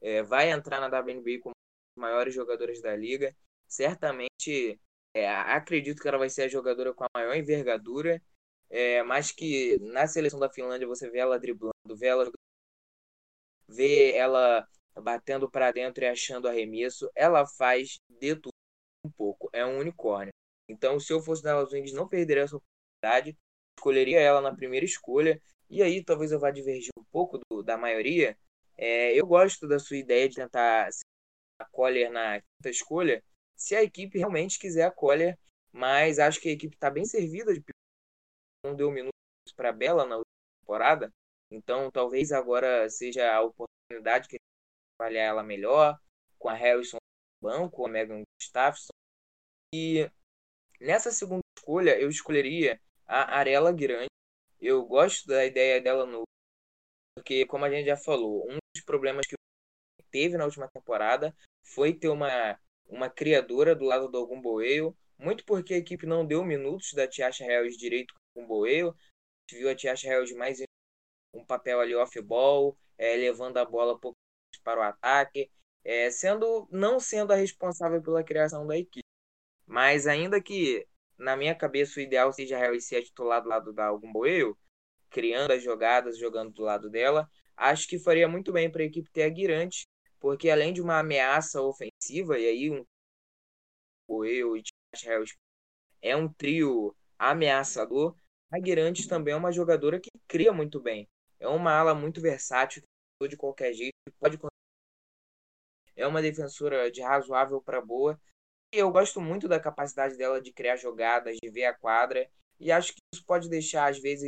É, vai entrar na WNBA como os maiores jogadores da liga. Certamente, é, acredito que ela vai ser a jogadora com a maior envergadura, é, mas que na seleção da Finlândia você vê ela driblando, vê ela, vê ela batendo para dentro e achando arremesso. Ela faz de tudo um pouco, é um unicórnio. Então, se eu fosse Dallas Wings, não perderia essa oportunidade. Escolheria ela na primeira escolha. E aí, talvez eu vá divergir um pouco do, da maioria, é, eu gosto da sua ideia de tentar a Collier na quinta escolha, se a equipe realmente quiser a Collier, mas acho que a equipe está bem servida de não deu minutos para Bela na última temporada, então talvez agora seja a oportunidade que avaliar ela melhor, com a Harrison no banco, a Megan Gustafsson. E nessa segunda escolha eu escolheria a Arela Grande. Eu gosto da ideia dela no porque como a gente já falou, um dos problemas que teve na última temporada foi ter uma, uma criadora do lado do Ogumboeio, muito porque a equipe não deu minutos da Tiasha Harris direito com o Ogumboeio, a gente viu a Tiasha Harris mais um papel ali off-ball, é, levando a bola para o ataque, é, sendo não sendo a responsável pela criação da equipe. Mas ainda que na minha cabeça o ideal seja a Harris ser titular do lado da Ogumboeio, criando as jogadas, jogando do lado dela, acho que faria muito bem para a equipe ter a Guirante porque além de uma ameaça ofensiva, e aí um eu e Harris é um trio ameaçador, a Guirantes também é uma jogadora que cria muito bem. É uma ala muito versátil, de qualquer jeito, pode é uma defensora de razoável para boa. E eu gosto muito da capacidade dela de criar jogadas, de ver a quadra. E acho que isso pode deixar, às vezes,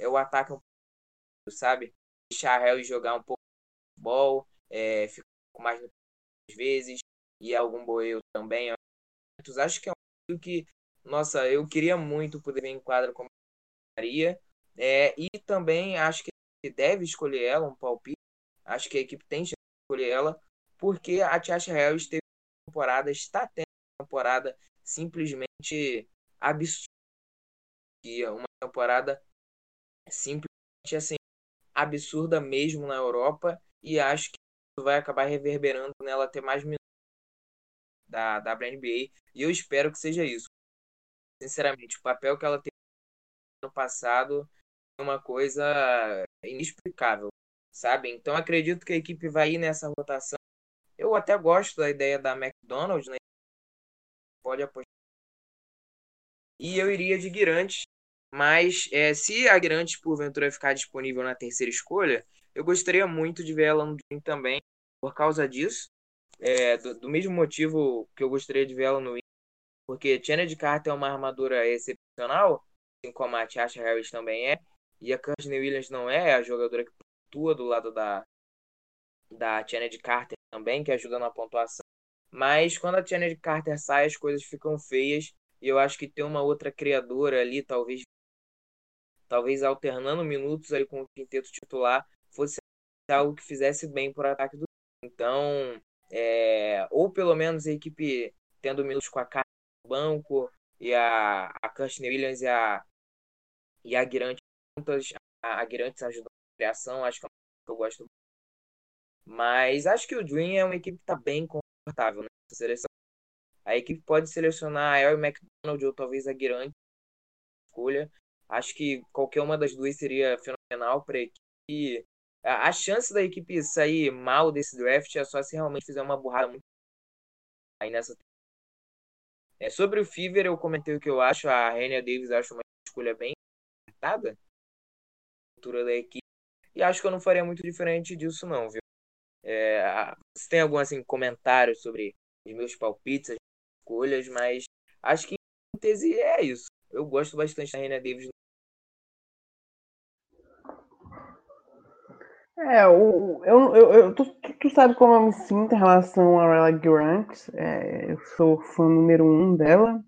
o ataque um pouco, sabe? Deixar a Harry jogar um pouco de futebol, é, ficar um pouco mais às vezes, e algum boeu também. Acho que é um que, nossa, eu queria muito poder ver em quadra como. É, e também acho que deve escolher ela, um palpite. Acho que a equipe tem que escolher ela, porque a Tiasha Harris teve uma temporada, está tendo uma temporada simplesmente absurda. Uma temporada simplesmente assim, absurda mesmo na Europa. E acho que isso vai acabar reverberando nela ter mais minutos da, da WNBA. E eu espero que seja isso. Sinceramente, o papel que ela teve no passado é uma coisa inexplicável, sabe? Então acredito que a equipe vai ir nessa rotação eu até gosto da ideia da McDonald's, né? Pode apostar. E eu iria de Guirantes, mas é, se a Guirantes porventura ficar disponível na terceira escolha, eu gostaria muito de ver ela no Dream também, por causa disso. É, do, do, mesmo motivo que eu gostaria de ver ela no porque de Carter é uma armadura excepcional, assim como a Tasha Harris também é, e a Courtney Williams não é, a jogadora que atua do lado da, da de Carter também, que ajuda na pontuação. Mas quando a de Carter sai, as coisas ficam feias. E eu acho que ter uma outra criadora ali, talvez talvez alternando minutos aí com o quinteto titular, fosse algo que fizesse bem para o ataque do Então, é, ou pelo menos a equipe tendo minutos com a Carter no banco e a, a Kirsten Williams e a, e a Guirante a, a Guirante ajudando na criação, acho que é uma que eu gosto mas acho que o Dream é uma equipe que está bem confortável nessa seleção. A equipe pode selecionar a Aaron McDonald ou talvez a Guirante escolha. Acho que qualquer uma das duas seria fenomenal para a equipe. A chance da equipe sair mal desse draft é só se realmente fizer uma burrada muito aí nessa é, sobre o Fever, eu comentei o que eu acho. A Renia Davis acho uma escolha bem acertada. Cultura da equipe. E acho que eu não faria muito diferente disso, não, viu? É, você tem algum assim, comentário sobre os meus palpites, as escolhas, mas acho que em tese é isso. Eu gosto bastante da Reina Davis. É, eu, eu, eu, tu, tu, sabe como eu me sinto em relação a Rella Grant. É, eu sou fã número um dela.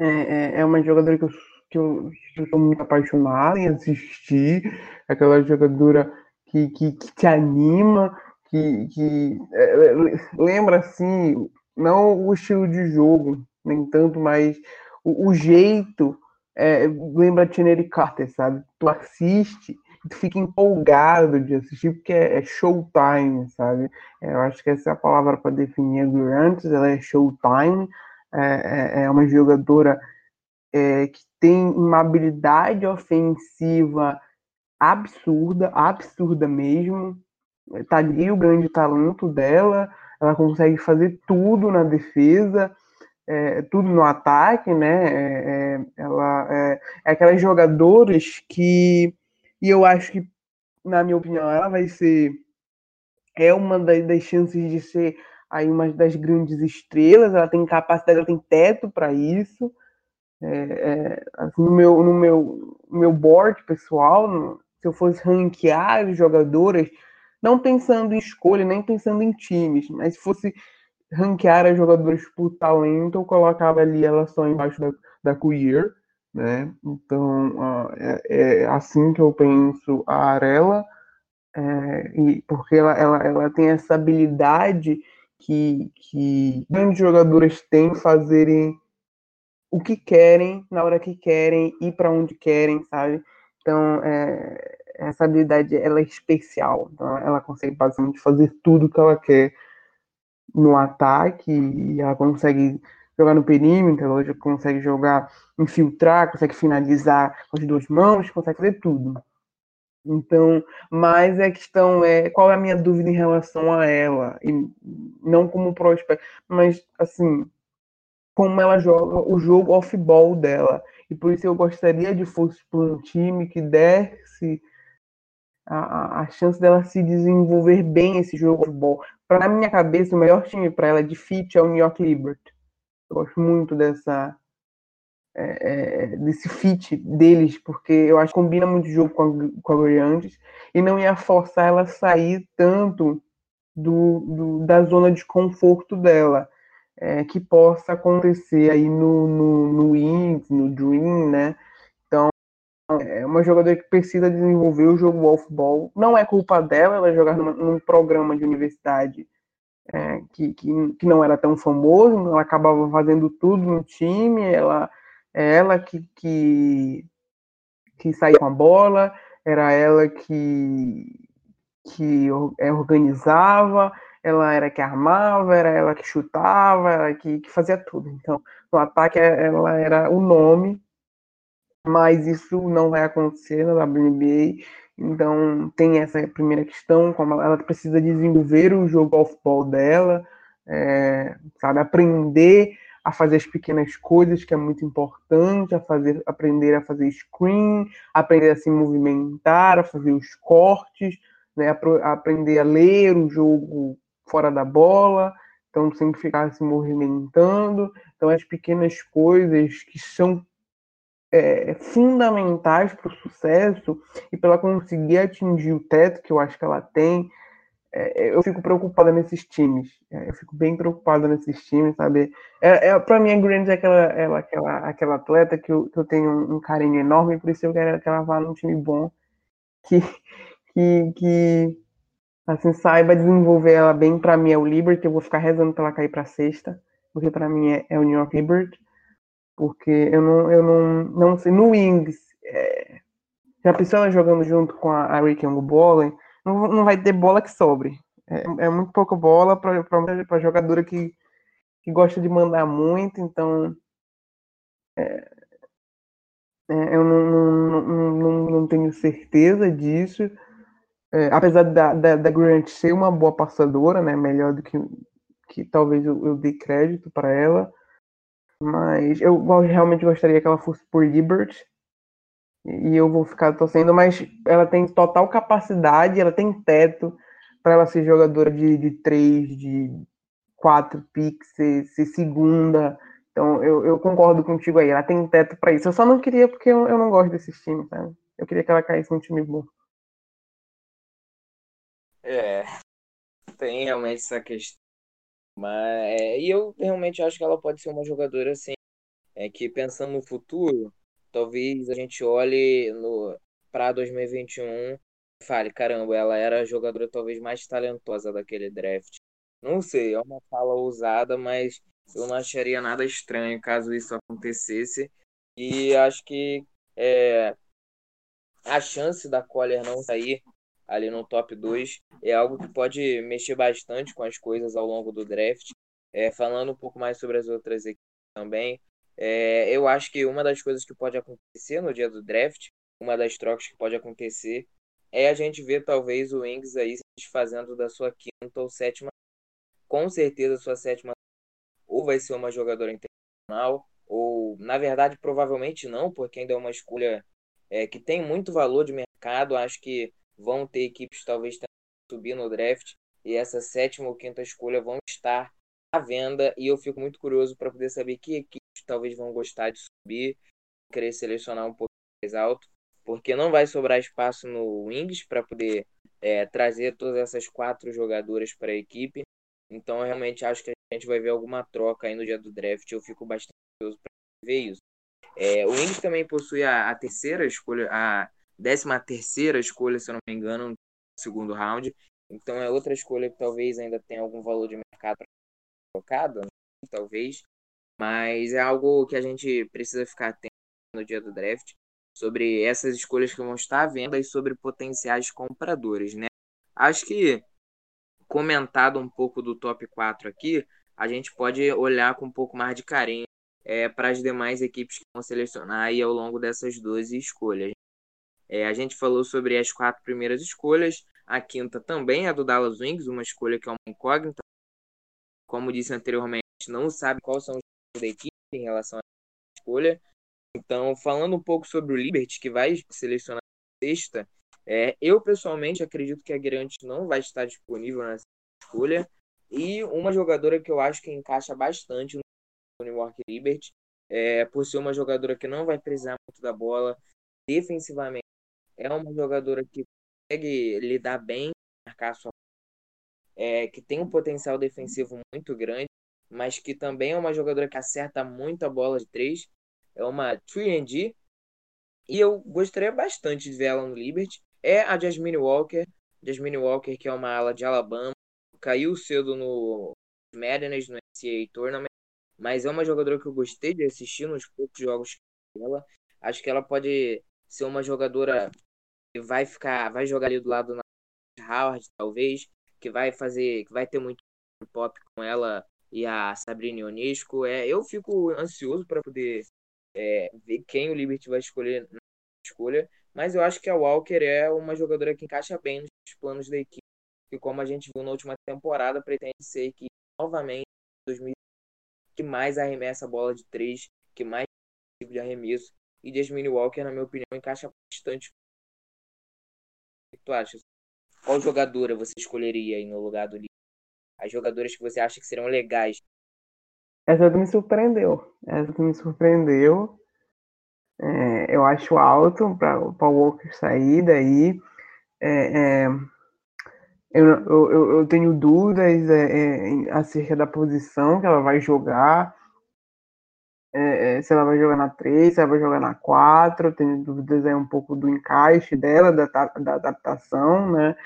É, é, é uma jogadora que eu, que, eu, sou muito apaixonado em assistir. Aquela jogadora que, que, que te anima, que, que é, é, lembra assim, não o estilo de jogo, nem tanto, mas o, o jeito é, lembra Tineri Carter, sabe? Tu assiste tu fica empolgado de assistir porque é, é showtime, sabe? É, eu acho que essa é a palavra para definir a Durant, ela é showtime, é, é, é uma jogadora é, que tem uma habilidade ofensiva absurda, absurda mesmo. Tá ali o grande talento dela. Ela consegue fazer tudo na defesa, é, tudo no ataque, né? É, é, ela é, é aquelas jogadoras que. E eu acho que, na minha opinião, ela vai ser. É uma das, das chances de ser aí uma das grandes estrelas. Ela tem capacidade, ela tem teto para isso. É, é, assim, no meu no meu meu board pessoal se eu fosse ranquear as jogadoras, não pensando em escolha, nem pensando em times, mas se fosse ranquear as jogadoras por talento, eu colocava ali ela só embaixo da, da Queer, né? Então, é, é, assim que eu penso a Arela, é, e porque ela, ela, ela tem essa habilidade que, que grandes jogadoras têm fazerem o que querem, na hora que querem, ir para onde querem, sabe? Então, é, essa habilidade ela é especial. Então, ela consegue basicamente fazer tudo que ela quer no ataque e ela consegue jogar no perímetro, ela consegue jogar, infiltrar, consegue finalizar com as duas mãos, consegue fazer tudo. Então, mas a questão é qual é a minha dúvida em relação a ela, e não como prospect, mas assim, como ela joga o jogo off-ball dela. E por isso eu gostaria de fosse por um time que desse a, a chance dela se desenvolver bem esse jogo off-ball. Para minha cabeça, o melhor time para ela de fit é o New York Liberty. Eu gosto muito dessa é, é, desse fit deles, porque eu acho que combina muito o jogo com a, com a Brilhantes e não ia forçar ela a sair tanto do, do da zona de conforto dela, é, que possa acontecer aí no, no, no Wings, no Dream, né? Então, é uma jogadora que precisa desenvolver o jogo off-ball. Não é culpa dela ela jogar num programa de universidade é, que, que, que, não era tão famoso, ela acabava fazendo tudo no time, ela é ela que, que, que saía com a bola, era ela que, que é, organizava, ela era que armava, era ela que chutava, era que, que fazia tudo. Então, no ataque ela era o nome, mas isso não vai acontecer na WNBA. Então, tem essa primeira questão, como ela precisa desenvolver o jogo off-ball dela, é, sabe, aprender a fazer as pequenas coisas, que é muito importante, a fazer, aprender a fazer screen, aprender a se movimentar, a fazer os cortes, né, a, aprender a ler o jogo fora da bola, então sempre ficar se movimentando. Então, as pequenas coisas que são é, fundamentais para o sucesso e para ela conseguir atingir o teto que eu acho que ela tem, é, eu fico preocupada nesses times. É, eu fico bem preocupada nesses times, sabe? É, é, para mim, a Grant é aquela, ela, aquela, aquela atleta que eu, que eu tenho um carinho enorme, por isso eu quero que ela vá num time bom, que, que assim, saiba desenvolver ela bem. Para mim é o Liberty, eu vou ficar rezando para ela cair para sexta, porque para mim é, é, o New York Liberty, porque eu não, eu não, não sei. No Wings, é, já pensou ela jogando junto com a, a Rick Bollen? não, não vai ter bola que sobre. É, é muito pouca bola para jogadora que, que gosta de mandar muito, então é, é, eu não, não, não, não, tenho certeza disso. É, apesar da, da, da, Grant ser uma boa passadora, né, melhor do que, que talvez eu, eu dê crédito para ela, mas eu realmente gostaria que ela fosse por Liberty, e eu vou ficar torcendo, mas ela tem total capacidade, ela tem teto para ela ser jogadora de, de três, de quatro picks, ser, ser segunda. Então eu, eu, concordo contigo aí, ela tem teto para isso. Eu só não queria porque eu, eu não gosto desses times, sabe? Eu queria que ela caísse num time bom. É, tem realmente essa questão. Mas, é, e eu realmente acho que ela pode ser uma jogadora assim, é que pensando no futuro, talvez a gente olhe no para 2021 e fale, caramba, ela era a jogadora talvez mais talentosa daquele draft. Não sei, é uma fala ousada, mas eu não acharia nada estranho caso isso acontecesse. E acho que é, a chance da Collier não sair ali no top 2 é algo que pode mexer bastante com as coisas ao longo do draft. É, falando um pouco mais sobre as outras equipes também, é, eu acho que uma das coisas que pode acontecer no dia do draft, uma das trocas que pode acontecer, é a gente ver talvez o Wings aí se desfazendo da sua quinta ou sétima. Com certeza, sua sétima ou vai ser uma jogadora internacional, ou na verdade, provavelmente não, porque ainda é uma escolha é, que tem muito valor de mercado. Acho que vão ter equipes talvez subir no draft e essa sétima ou quinta escolha vão estar à venda e eu fico muito curioso para poder saber que equipe talvez vão gostar de subir, querer selecionar um pouco mais alto, porque não vai sobrar espaço no Wings para poder é, trazer todas essas quatro jogadoras para a equipe. Então, eu realmente acho que a gente vai ver alguma troca aí no dia do draft. Eu fico bastante curioso para ver isso. É, o Wings também possui a, a, terceira escolha, a décima terceira escolha, se eu não me engano, no segundo round. Então, é outra escolha que talvez ainda tenha algum valor de mercado trocada, talvez. Mas é algo que a gente precisa ficar atento no dia do draft sobre essas escolhas que vão estar à venda e sobre potenciais compradores, né? Acho que comentado um pouco do top 4 aqui, a gente pode olhar com um pouco mais de carinho é, para as demais equipes que vão selecionar aí ao longo dessas 12 escolhas. É, a gente falou sobre as quatro primeiras escolhas. A quinta também é a do Dallas Wings, uma escolha que é uma incógnita. Como disse anteriormente, não sabe quais são os da equipe em relação à escolha. Então, falando um pouco sobre o Liberty, que vai selecionar a sexta, é, eu pessoalmente acredito que a Grant não vai estar disponível nessa escolha. E uma jogadora que eu acho que encaixa bastante no New York Liberty, é, por ser uma jogadora que não vai precisar muito da bola defensivamente, é uma jogadora que consegue lidar bem, marcar sua é, que tem um potencial defensivo muito grande, mas que também é uma jogadora que acerta muito a bola de três. É uma 3D. E eu gostaria bastante de ver ela no Liberty. É a Jasmine Walker. Jasmine Walker, que é uma ala de Alabama. Caiu cedo no Madness, no NCAA Tournament. Mas é uma jogadora que eu gostei de assistir nos poucos jogos dela. Acho que ela pode ser uma jogadora que vai ficar, vai jogar ali do lado da Howard, talvez, que vai fazer, que vai ter muito pop com ela e a Sabrina Ionesco. É, eu fico ansioso para poder é, ver quem o Liberty vai escolher na escolha, mas eu acho que a Walker é uma jogadora que encaixa bem nos planos da equipe, e como a gente viu na última temporada, pretende ser que novamente 2000 que mais arremessa a bola de três, que mais tipo de arremesso. E Jasmine Walker, na minha opinião, encaixa bastante. Que tu acha? Qual jogadora você escolheria aí no lugar do Lee? As jogadoras que você acha que serão legais? Essa me surpreendeu. Essa me surpreendeu. É, eu acho alto para o Walker sair daí. É, é, eu, eu, eu, tenho dúvidas é, é, acerca da posição que ela vai jogar. É, se ela vai jogar na 3, se ela vai jogar na 4. Eu tenho dúvidas aí um pouco do encaixe dela, da, da adaptação, né?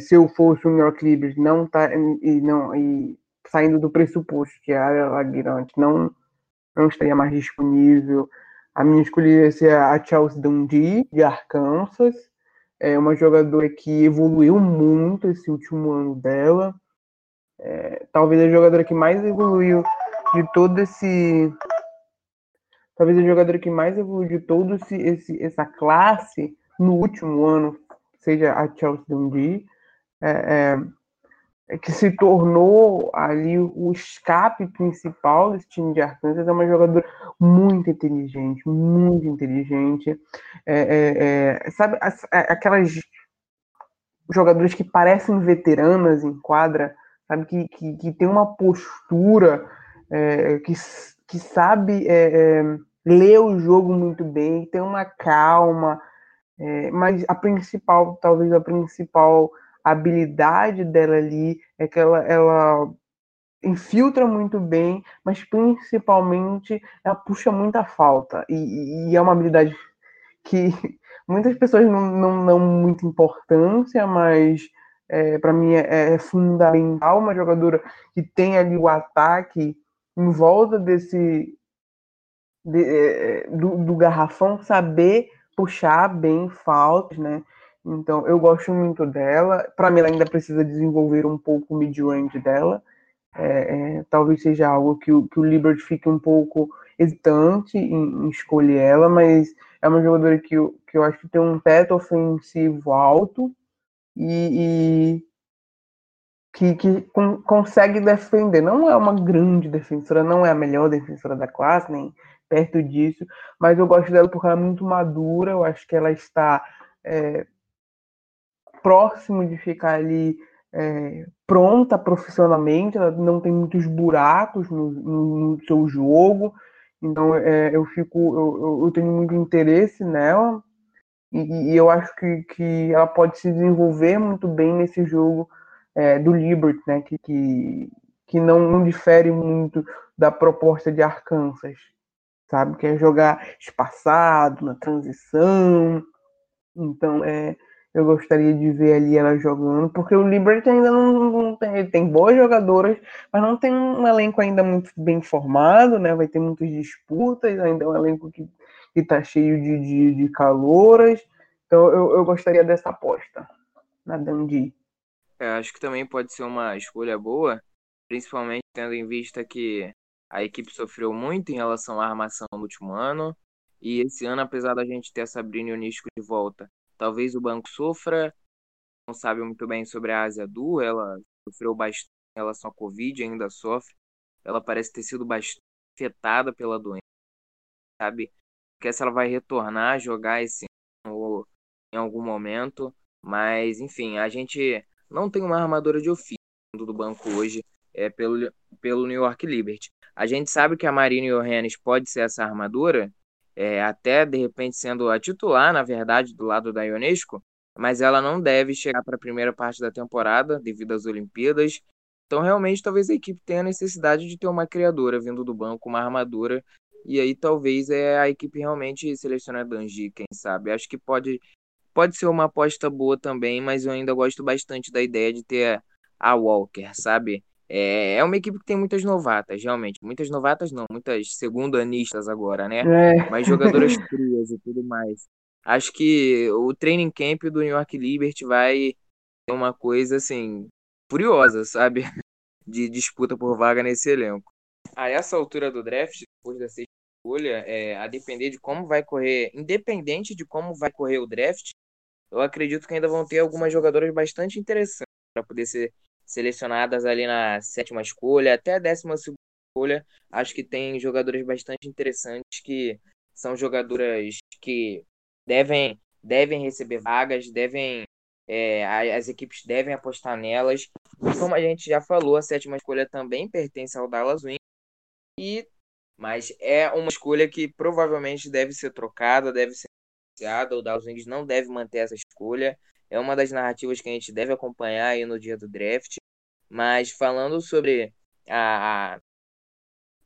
se eu fosse o New York não tá, e, não, e saindo do pressuposto que a área Laguirante não, não estaria mais disponível, a minha escolha ia ser a Chelsea Dundee, de Arkansas é uma jogadora que evoluiu muito esse último ano dela. É, talvez a jogadora que mais evoluiu de todo esse. Talvez a jogadora que mais evoluiu de todo esse, essa classe no último ano seja a Chelsea Dundee. É, é, é, que se tornou ali o escape principal desse time de Arkansas, é uma jogadora muito inteligente, muito inteligente. É, é, é sabe, as, aquelas jogadoras que parecem veteranas em quadra, sabe, que, que, que tem uma postura, é, que, que sabe é, ler o jogo muito bem, tem uma calma, mas a principal, talvez a principal habilidade dela ali é que ela, ela infiltra muito bem, mas principalmente ela puxa muita falta. E, e é uma habilidade que [LAUGHS] muitas pessoas não, não dão muita importância, mas é, para mim é, é, fundamental uma jogadora que tem ali o ataque em volta desse de, é, do, do garrafão saber puxar bem faltas, né? Então, eu gosto muito dela. Para mim, ela ainda precisa desenvolver um pouco o mid-range dela. É, é, talvez seja algo que o, que o Liberty fique um pouco hesitante em, em, escolher ela, mas é uma jogadora que eu, que eu acho que tem um teto ofensivo alto e que, que com, consegue defender. Não é uma grande defensora, não é a melhor defensora da classe, nem perto disso, mas eu gosto dela porque ela é muito madura, eu acho que ela está é, próximo de ficar ali é, pronta profissionalmente, ela não tem muitos buracos no, no, no seu jogo, então é, eu fico, eu, eu, tenho muito interesse nela e, e, eu acho que, que ela pode se desenvolver muito bem nesse jogo é, do Liberty, né, que, que, que não, não difere muito da proposta de Arkansas, sabe, que é jogar espaçado, na transição, então é eu gostaria de ver ali ela jogando, porque o Liberty ainda não, não tem, tem boas jogadoras, mas não tem um elenco ainda muito bem formado, né? Vai ter muitas disputas, ainda é um elenco que, está cheio de, de, de calouras. Então eu, eu gostaria dessa aposta na Dundee. É, acho que também pode ser uma escolha boa, principalmente tendo em vista que a equipe sofreu muito em relação à armação no último ano. E esse ano, apesar da gente ter a Sabrina Ionisco de volta, talvez o banco sofra. Não sabe muito bem sobre a Ásia Du, ela sofreu bastante em relação à Covid, ainda sofre. Ela parece ter sido bastante afetada pela doença, sabe? Que se ela vai retornar a jogar esse ano em algum momento. Mas, enfim, a gente não tem uma armadura de ofício do banco hoje é, pelo, pelo New York Liberty. A gente sabe que a Marina Johannes pode ser essa armadura, é, até de repente sendo a titular, na verdade, do lado da Ionesco, mas ela não deve chegar para a primeira parte da temporada devido às Olimpíadas. Então, realmente, talvez a equipe tenha necessidade de ter uma criadora vindo do banco, uma armadura, e aí talvez é a equipe realmente selecione a Danji, quem sabe. Acho que pode, pode ser uma aposta boa também, mas eu ainda gosto bastante da ideia de ter a Walker, sabe? É, é uma equipe que tem muitas novatas, realmente. Muitas novatas não, muitas segundo-anistas agora, né? É. Mas jogadoras [LAUGHS] frias e tudo mais. Acho que o training camp do New York Liberty vai ser uma coisa, assim, furiosa, sabe? [LAUGHS] De disputa por vaga nesse elenco. A essa altura do draft, depois da sexta escolha, é, a depender de como vai correr, independente de como vai correr o draft, eu acredito que ainda vão ter algumas jogadoras bastante interessantes para poder ser selecionadas ali na sétima escolha, até a décima segunda escolha. Acho que tem jogadores bastante interessantes que são jogadoras que devem, devem receber vagas, devem é, as equipes devem apostar nelas. Como a gente já falou, a sétima escolha também pertence ao Dallas Wings. E, mas é uma escolha que provavelmente deve ser trocada, deve ser negociada. O Wings não deve manter essa escolha. É uma das narrativas que a gente deve acompanhar aí no dia do draft. Mas falando sobre a, a,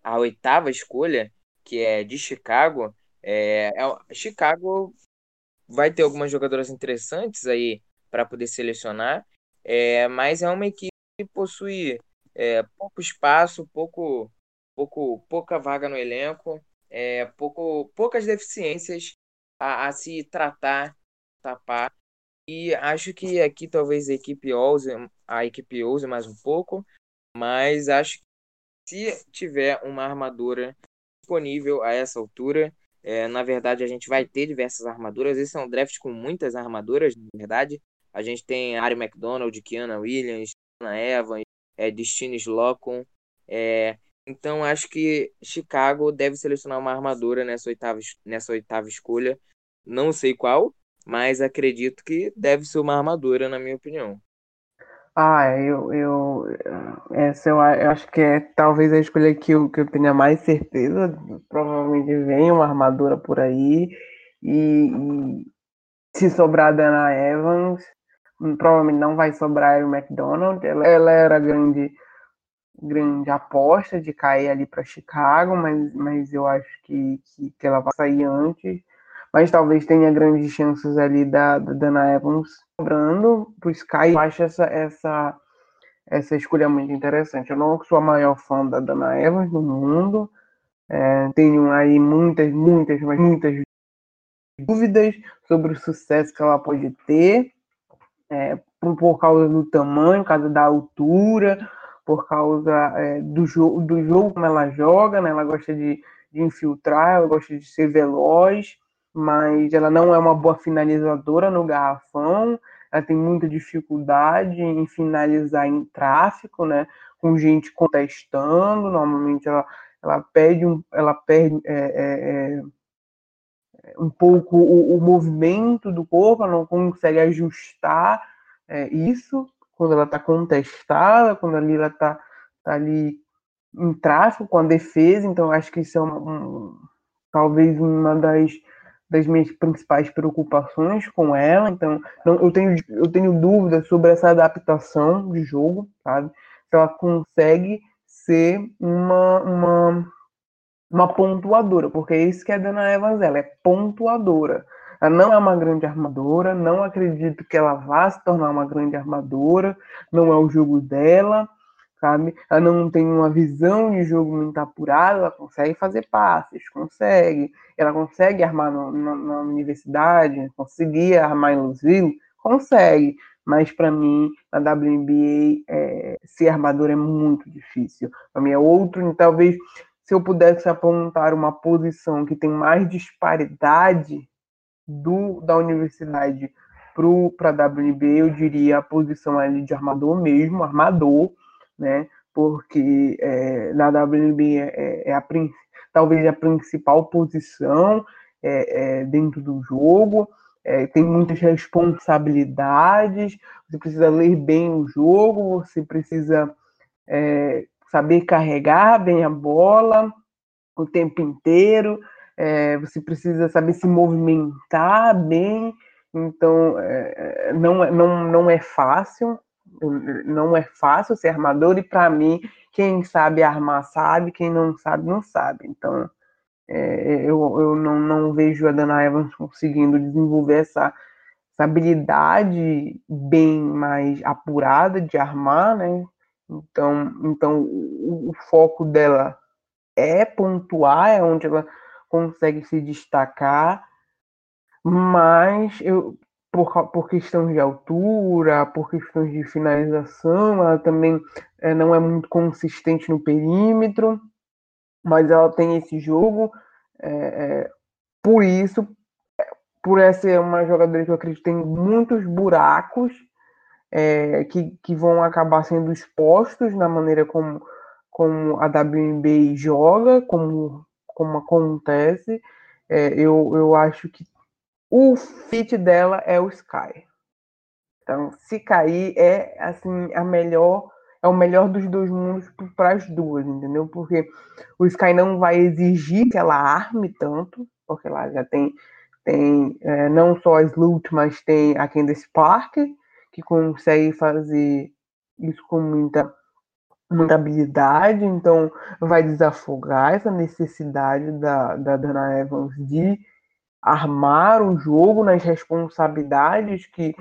a oitava escolha, que é de Chicago, é, é, Chicago vai ter algumas jogadoras interessantes aí para poder selecionar, é, mas é uma equipe que possui é, pouco espaço, pouco, pouco, pouca vaga no elenco, é, pouco, poucas deficiências a, a se tratar, tapar. E acho que aqui talvez a equipe ouse, a equipe ouse mais um pouco, mas acho que se tiver uma armadura disponível a essa altura, é, na verdade a gente vai ter diversas armaduras. Esse é um draft com muitas armaduras, na verdade. A gente tem Ari McDonald, Kiana Williams, Anna Evans, é, Destiny Slocum. É, então acho que Chicago deve selecionar uma armadura nessa oitava, nessa oitava escolha. Não sei qual, mas acredito que deve ser uma armadura, na minha opinião. Ah, eu, eu essa eu, eu acho que é talvez a escolha que eu, que eu tenha mais certeza. Provavelmente vem uma armadura por aí. E, e se sobrar Dana Evans, provavelmente não vai sobrar o McDonald. Ela, ela era grande grande aposta de cair ali para Chicago, mas, mas eu acho que, que, que ela vai sair antes mas talvez tenha grandes chances ali da, da Dana Evans sobrando para o Sky. Eu acho essa, essa, essa escolha muito interessante. Eu não sou a maior fã da Dana Evans no mundo, é, tenho aí muitas, muitas, mas muitas dúvidas sobre o sucesso que ela pode ter, é, por, por, causa do tamanho, por causa da altura, por causa é, do, jo do jogo como ela joga, né? ela gosta de, de infiltrar, ela gosta de ser veloz, mas ela não é uma boa finalizadora no garrafão, ela tem muita dificuldade em finalizar em tráfico, né? Com gente contestando, normalmente ela, ela perde um, ela perde é, é, é, um pouco o, o, movimento do corpo, ela não consegue ajustar é, isso quando ela está contestada, quando ali ela está tá ali em tráfico com a defesa, então acho que isso é uma, um, talvez uma das das minhas principais preocupações com ela. Então, não, eu, tenho, eu tenho dúvidas sobre essa adaptação de jogo, sabe? Se ela consegue ser uma, uma, uma pontuadora, porque é isso que a Dana Evans ela é pontuadora. Ela não é uma grande armadora, não acredito que ela vá se tornar uma grande armadora, não é o jogo dela sabe? Ela não tem uma visão de jogo muito apurada, ela consegue fazer passes, consegue. Ela consegue armar no, na, na, universidade, conseguia armar em Louisville, consegue. Mas para mim, na WNBA, é, ser armador é muito difícil. Para mim é outro, talvez se eu pudesse apontar uma posição que tem mais disparidade do da universidade para a WNB, eu diria a posição ali de armador mesmo, armador, né? Porque é, na WNB é, é, é a, talvez a principal posição é, é, dentro do jogo, é, tem muitas responsabilidades, você precisa ler bem o jogo, você precisa saber carregar bem a bola o tempo inteiro, você precisa saber se movimentar bem, então não, não, não é fácil, não é fácil ser armador, e para mim, quem sabe armar sabe, quem não sabe, não sabe. Então, é, eu, eu não, não vejo a Dana Evans conseguindo desenvolver essa, essa habilidade bem mais apurada de armar, né? Então, então o, o foco dela é pontuar, é onde ela consegue se destacar, mas eu, por, por questões de altura, por questões de finalização, ela também é, não é muito consistente no perímetro mas ela tem esse jogo. É, é, por isso, por essa ser uma jogadora que eu acredito tem muitos buracos é, que, que vão acabar sendo expostos na maneira como, como a WNBA joga, como, como acontece. É, eu, eu acho que o fit dela é o Sky. Então, se cair, é assim a melhor é o melhor dos dois mundos para as duas, entendeu? Porque o Sky não vai exigir que ela arme tanto, porque ela já tem, tem é, não só a Slut, mas tem a Candace Parker, que consegue fazer isso com muita, muita habilidade, então vai desafogar essa necessidade da, da Dana Evans de armar o jogo nas responsabilidades que,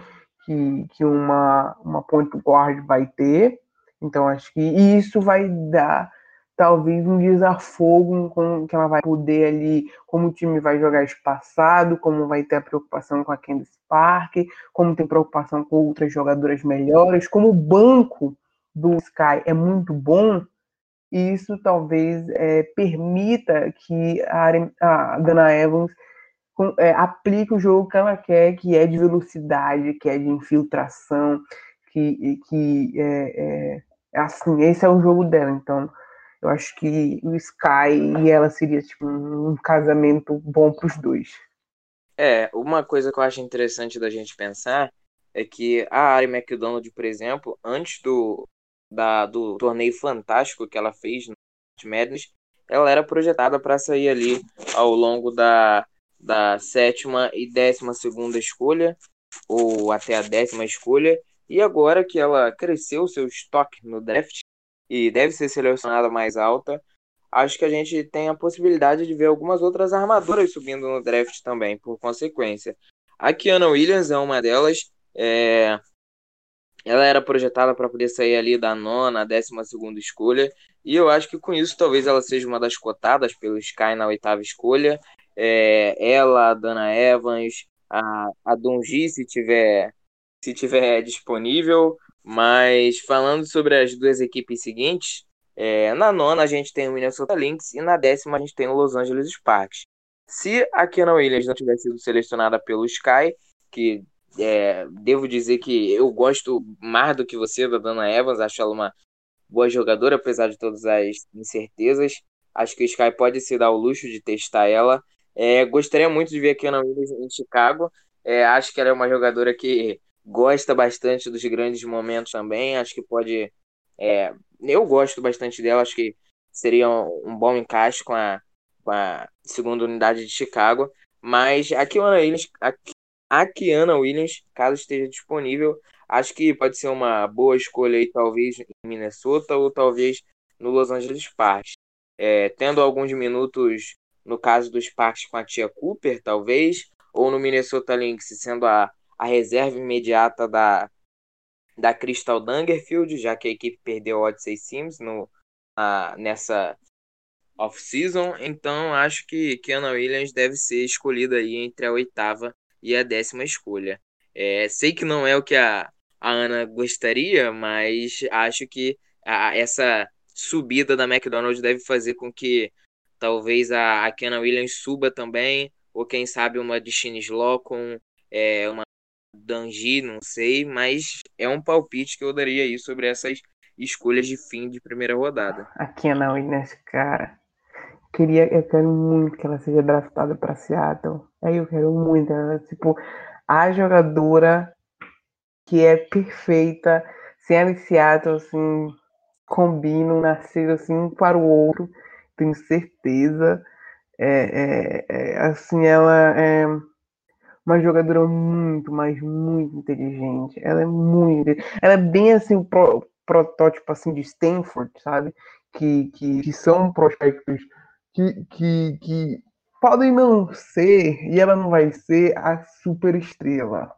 que, que uma, uma point guard vai ter. Então, acho que isso vai dar talvez um desafogo com que ela vai poder ali, como o time vai jogar espaçado, como vai ter a preocupação com a Candice Park, como tem preocupação com outras jogadoras melhores, como o banco do Sky é muito bom, isso talvez é, permita que a, a Dana Evans é, aplique o jogo que ela quer, que é de velocidade, que é de infiltração, que, que é, é é assim, esse é o jogo dela. Então, eu acho que o Sky e ela seria tipo um casamento bom para os dois. É, uma coisa que eu acho interessante da gente pensar é que a Ari McDonald, por exemplo, antes do, da, do torneio fantástico que ela fez no Madness, ela era projetada para sair ali ao longo da, da sétima e décima segunda escolha, ou até a décima escolha, e agora que ela cresceu seu estoque no draft e deve ser selecionada mais alta, acho que a gente tem a possibilidade de ver algumas outras armadoras subindo no draft também, por consequência. A Kiana Williams é uma delas. É... Ela era projetada para poder sair ali da nona, décima segunda escolha. E eu acho que com isso talvez ela seja uma das cotadas pelo Sky na oitava escolha. É... Ela, a Dana Evans, a, a Donji, se tiver se tiver disponível. Mas falando sobre as duas equipes seguintes, é, na nona a gente tem o Minnesota Lynx e na décima a gente tem o Los Angeles Sparks. Se a Kenan Williams não tivesse sido selecionada pelo Sky, que é, devo dizer que eu gosto mais do que você da Dana Evans, acho ela uma boa jogadora, apesar de todas as incertezas. Acho que o Sky pode se dar o luxo de testar ela. É, gostaria muito de ver a Kenan Williams em Chicago. É, acho que ela é uma jogadora que gosta bastante dos grandes momentos também. Acho que pode. É, eu gosto bastante dela, acho que seria um bom encaixe com a, com a segunda unidade de Chicago. Mas a Kiana Williams, a, a Kiana Williams, caso esteja disponível, acho que pode ser uma boa escolha aí, talvez em Minnesota ou talvez no Los Angeles Sparks. É, tendo alguns minutos, no caso dos Sparks com a tia Cooper, talvez, ou no Minnesota Lynx, sendo a a reserva imediata da, da Crystal Dangerfield, já que a equipe perdeu o Odyssey Sims no, a, nessa off-season. Então, acho que Keanu Williams deve ser escolhido aí entre a oitava e a décima escolha. É, sei que não é o que a, a Ana gostaria, mas acho que a, essa subida da McDonald's deve fazer com que talvez a, a Kenan Williams suba também, ou quem sabe uma de Law com é, uma Danji, não sei, mas é um palpite que eu daria aí sobre essas escolhas de fim de primeira rodada. A Kenan Williams, cara, queria, eu quero muito que ela seja draftada para Seattle. Aí eu quero muito, ela, tipo, a jogadora que é perfeita, se ela e Seattle, assim, combinam, nasceram assim um para o outro, tenho certeza. É, é, é, assim, ela é uma jogadora muito, mas muito inteligente. Ela é muito, ela é bem assim o pro, protótipo assim de Stanford, sabe? Que, que, que são prospectos que, que, que podem não ser, e ela não vai ser a super estrela.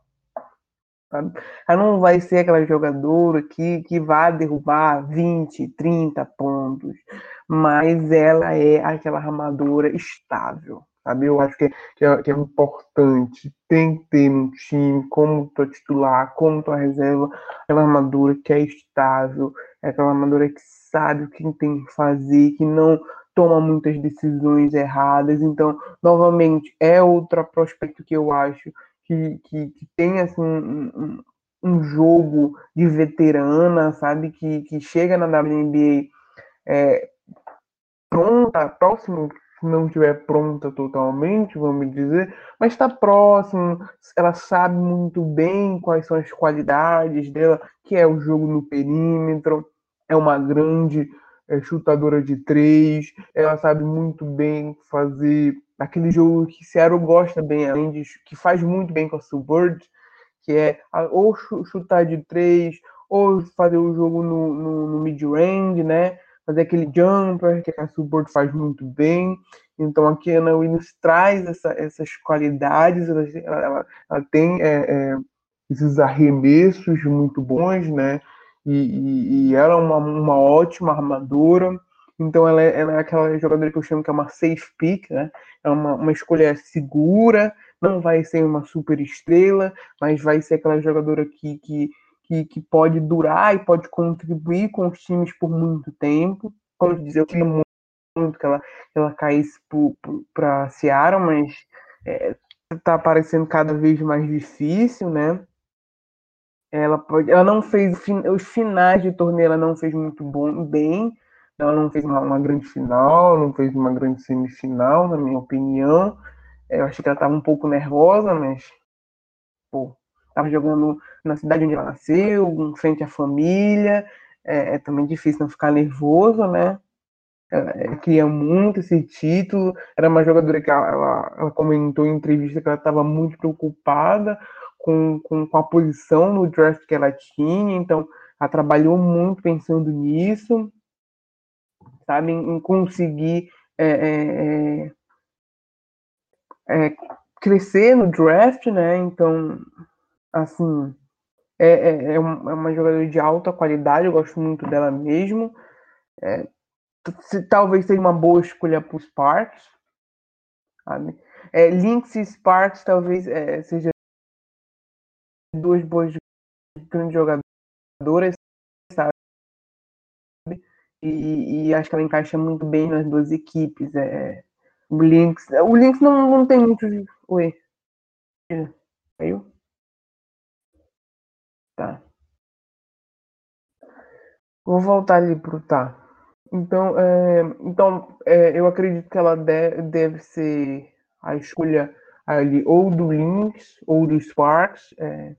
Sabe? Ela não vai ser aquela jogadora que, que vai derrubar 20, 30 pontos, mas ela é aquela armadura estável. Sabe? Eu acho que, é, que é importante. Tem que ter um time como tua titular, como tua reserva, aquela armadura que é estável, é aquela armadura que sabe o que tem que fazer, que não toma muitas decisões erradas. Então, novamente, é outro prospecto que eu acho que, que, que tem assim, um, um, jogo de veterana, sabe? Que, que chega na WNBA é, pronta, próximo, se não estiver pronta totalmente, vamos dizer, mas está próximo, ela sabe muito bem quais são as qualidades dela, que é o jogo no perímetro, é uma grande é chutadora de três, ela sabe muito bem fazer aquele jogo que Seattle gosta bem, além de que faz muito bem com a Subbird, que é ou chutar de três, ou fazer o jogo no, no, no mid-range, né? Fazer aquele jumper que a Subbird faz muito bem. Então a Ana Williams traz essa, essas qualidades, ela, ela, ela tem é, é, esses arremessos muito bons, né? e, e, e ela é uma, uma ótima armadora. Então ela é, ela é, aquela jogadora que eu chamo que é uma safe pick, né? É uma, uma escolha segura, não vai ser uma super estrela, mas vai ser aquela jogadora que, que, que, que pode durar e pode contribuir com os times por muito tempo. Como disse, eu queria muito que ela, ela caísse para Seattle, mas é, tá parecendo cada vez mais difícil, né? Ela, pode, ela não fez os finais de torneio, ela não fez muito bom, bem. Ela não fez uma, uma grande final, não fez uma grande semifinal, na minha opinião. É, eu achei que ela estava um pouco nervosa, mas pô, estava jogando na cidade onde ela nasceu, frente à família. É, é também difícil não ficar nervoso, né? Ela, ela queria muito esse título. Era uma jogadora que ela, ela, ela comentou em entrevista que ela estava muito preocupada com, com, com a posição no draft que ela tinha, então ela trabalhou muito pensando nisso, sabe, em, em conseguir é, é, é, é crescer no draft, né? Então, assim, é, é, é, é, uma jogadora de alta qualidade, eu gosto muito dela mesmo. É, talvez seja uma boa escolha para os Sparks. Sabe? É, Lynx e Sparks talvez é, seja duas boas grandes jogadoras, sabe? E, e, acho que ela encaixa muito bem nas duas equipes. É, o Lynx, o Lynx não, não tem muito. Oi. Caiu? Tá. Vou voltar ali pro tá. Então, é, então é, eu acredito que ela deve, deve ser a escolha ali ou do Lynx ou do Sparks. É,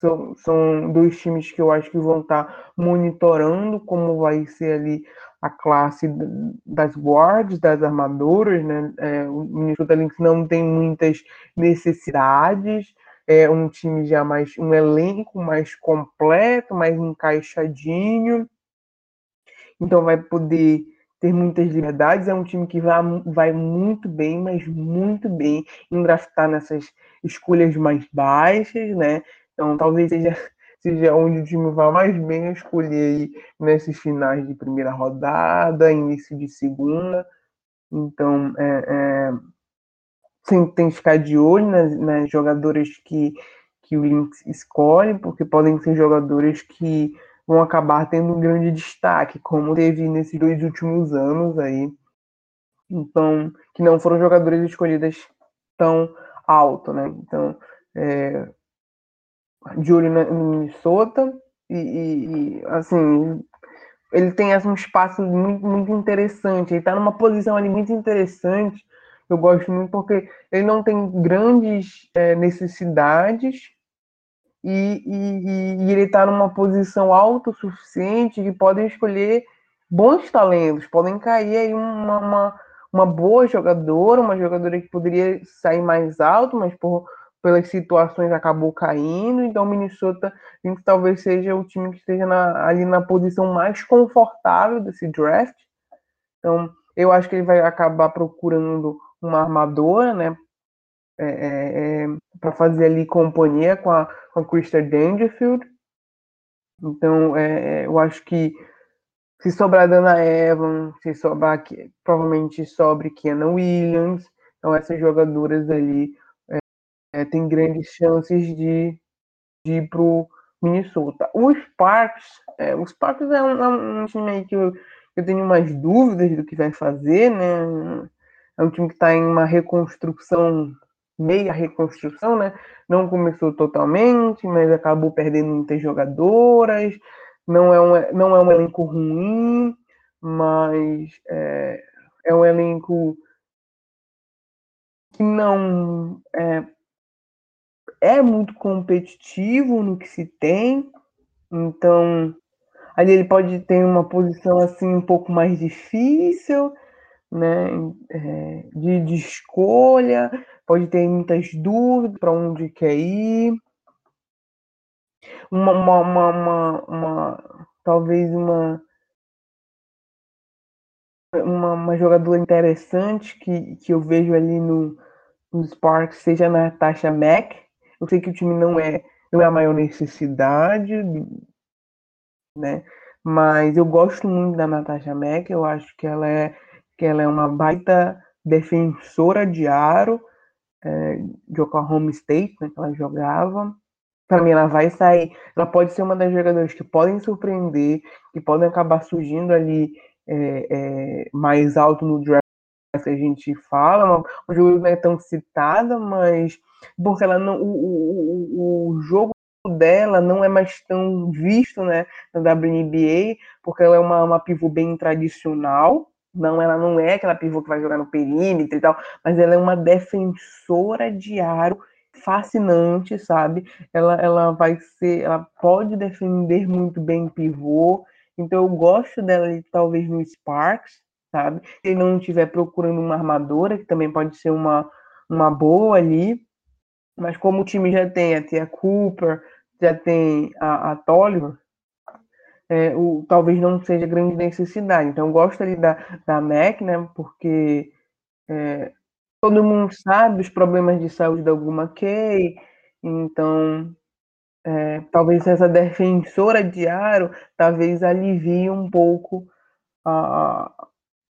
são, são dois times que eu acho que vão estar monitorando como vai ser ali a classe das guards, das armadoras, né? É, o Minnesota Lynx não tem muitas necessidades, é um time já mais, um elenco mais completo, mais encaixadinho, então vai poder ter muitas liberdades, é um time que vai, vai muito bem, mas muito bem em draftar nessas escolhas mais baixas, né? Então, talvez seja, seja onde o time vai mais bem escolher nesses finais de primeira rodada, início de segunda. Então, é, é, tem que ficar de olho nas, nas jogadoras que, que o Lynx escolhe, porque podem ser jogadores que vão acabar tendo um grande destaque, como teve nesses dois últimos anos aí, Então, que não foram jogadores escolhidas tão alto, né? Então, é, de olho no Minnesota e, e, e, assim, ele tem assim, um espaço muito, muito interessante. Ele está numa posição ali muito interessante. Eu gosto muito porque ele não tem grandes é, necessidades e, e, e ele está numa posição autossuficiente que podem escolher bons talentos, podem cair aí uma, uma, uma boa jogadora, uma jogadora que poderia sair mais alto, mas por, pelas situações acabou caindo. Então, o Minnesota talvez seja o time que esteja na, ali na posição mais confortável desse draft. Então, eu acho que ele vai acabar procurando uma armadora, né? É, é, é para fazer ali companhia com a, com a Krista Dangerfield. Então, é, é, eu acho que se sobrar Dana Evans, se sobrar, provavelmente sobre Kenan Williams, então essas jogadoras ali é, é, tem grandes chances de, de ir pro Minnesota. Os Sparks, é, os Sparks é um, é um time aí que eu, eu tenho umas dúvidas do que vai fazer, né? É um time que está em uma reconstrução, meia reconstrução, né? Não começou totalmente, mas acabou perdendo muitas jogadoras. Não é um, não é um elenco ruim, mas é, é um elenco que não é, é muito competitivo no que se tem, então ali ele pode ter uma posição assim um pouco mais difícil, né, é, de, de escolha, pode ter muitas dúvidas para onde quer ir uma, uma, uma, uma, uma talvez uma, uma, uma jogadora interessante que, que eu vejo ali no, no Sparks seja a Natasha Mack. Eu sei que o time não é, não é a maior necessidade, né? Mas eu gosto muito da Natasha Mack, eu acho que ela é, que ela é uma baita defensora de aro é, de Oklahoma State, né, que ela jogava para mim, ela vai sair. Ela pode ser uma das jogadoras que podem surpreender, que podem acabar surgindo ali é, é, mais alto no draft que a gente fala. O jogo não é tão citada, mas porque ela não, o, o, o jogo dela não é mais tão visto né, na WNBA, porque ela é uma, uma pivô bem tradicional. Não, ela não é aquela pivô que vai jogar no perímetro e tal, mas ela é uma defensora de aro fascinante, sabe? Ela, ela vai ser, ela pode defender muito bem pivô, então eu gosto dela talvez no Sparks, sabe? Se não estiver procurando uma armadora, que também pode ser uma, uma boa ali, mas como o time já tem a Tia Cooper, já tem a, a Tolliver, é, o, talvez não seja grande necessidade. Então eu gosto ali da, da Mac, né? Porque é, todo mundo sabe os problemas de saúde da Alguma Kay, então é, talvez essa defensora de Aro talvez alivie um pouco a,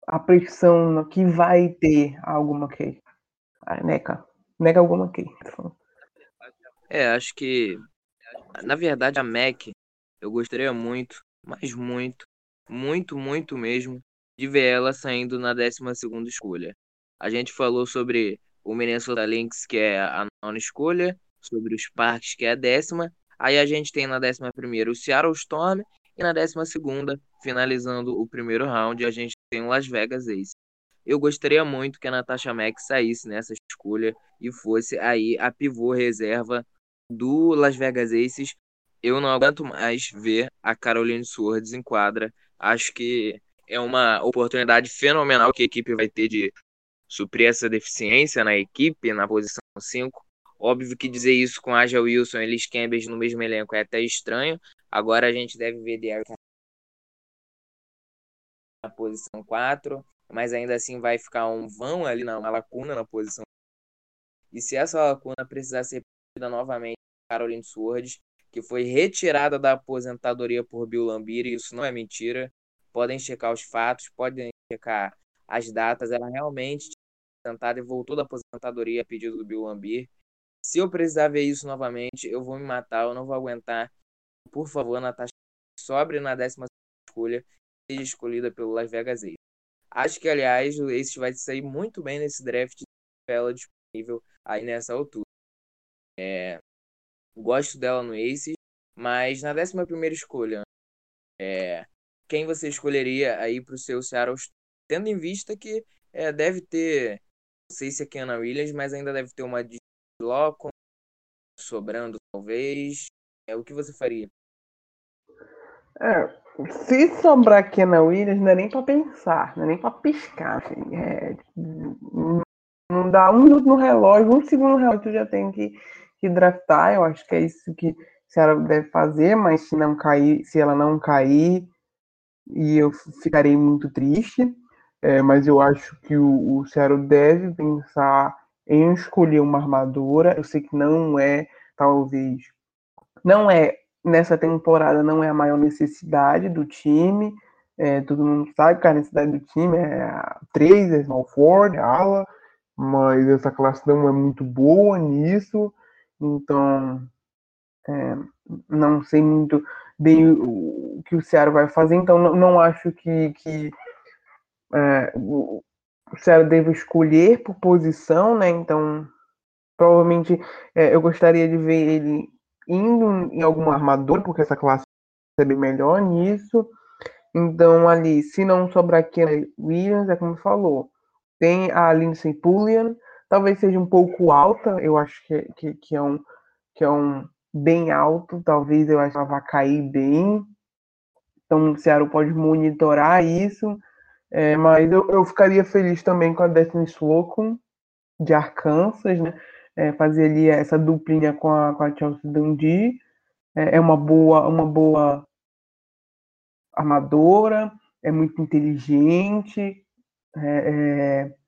a pressão que vai ter a Alguma Kay. A Neca. Neca Alguma Kay. É, acho que na verdade a Mac eu gostaria muito, mas muito, muito, muito mesmo, de ver ela saindo na 12 segunda escolha. A gente falou sobre o Minnesota Lynx, que é a nona escolha, sobre os Sparks, que é a décima. Aí a gente tem na décima primeira o Seattle Storm e na décima segunda, finalizando o primeiro round, a gente tem o Las Vegas Ace. Eu gostaria muito que a Natasha Mack saísse nessa escolha e fosse aí a pivô reserva do Las Vegas Aces. Eu não aguento mais ver a Caroline Swords em quadra. Acho que é uma oportunidade fenomenal que a equipe vai ter de suprir essa deficiência na equipe, na posição 5. Óbvio que dizer isso com Aja Wilson e Liz Cambridge no mesmo elenco é até estranho. Agora a gente deve ver Derek na posição 4, mas ainda assim vai ficar um vão ali na uma lacuna na posição. E se essa lacuna precisar ser preenchida novamente, Caroline Swords, que foi retirada da aposentadoria por Bill Lambiri, isso não é mentira. Podem checar os fatos, podem checar as datas. Ela realmente aposentada e voltou da aposentadoria a pedido do Bill Lambir. Se eu precisar ver isso novamente, eu vou me matar, eu não vou aguentar. Por favor, Natasha, sobre na décima escolha, seja escolhida pelo Las Vegas Aces. Acho que, aliás, o Aces vai sair muito bem nesse draft ela disponível aí nessa altura. É, gosto dela no Aces, mas na 11 primeira escolha, é, quem você escolheria aí para o seu Seattle, tendo em vista que é, deve ter, não sei se é Keanu Williams, mas ainda deve ter uma de Locke sobrando talvez. É o que você faria? É, se sobrar Keanu Williams, não é nem para pensar, não é nem para piscar. Assim, é, não dá um minuto no relógio, um segundo no relógio, tu já tem que, que draftar. Eu acho que é isso que Ceará deve fazer, mas se não cair, se ela não cair, e eu ficarei muito triste. É, mas eu acho que o, o Ceará deve pensar em escolher uma armadura. Eu sei que não é, talvez, não é nessa temporada, não é a maior necessidade do time. É, todo mundo sabe que a necessidade do time é a 3, é small forward, ala, mas essa classe não é muito boa nisso. Então, é, não sei muito bem o, que o Ceará vai fazer, então não, não acho que, que é, o, Ceará deva escolher por posição, né? Então, provavelmente é, eu gostaria de ver ele indo em algum armador, porque essa classe é bem melhor nisso. Então, ali, se não sobrar Kenny Williams, é como falou, tem a Lindsay Pullian, talvez seja um pouco alta, eu acho que, que, que, é, um, que é um bem alto, talvez eu acho que ela vai cair bem. Então o Seattle pode monitorar isso. É, mas eu, eu ficaria feliz também com a Destiny Slocum de Arkansas, né? É, fazer ali essa duplinha com a, com a Chelsea Dundee. É, é uma boa, uma boa armadora, é muito inteligente. É, é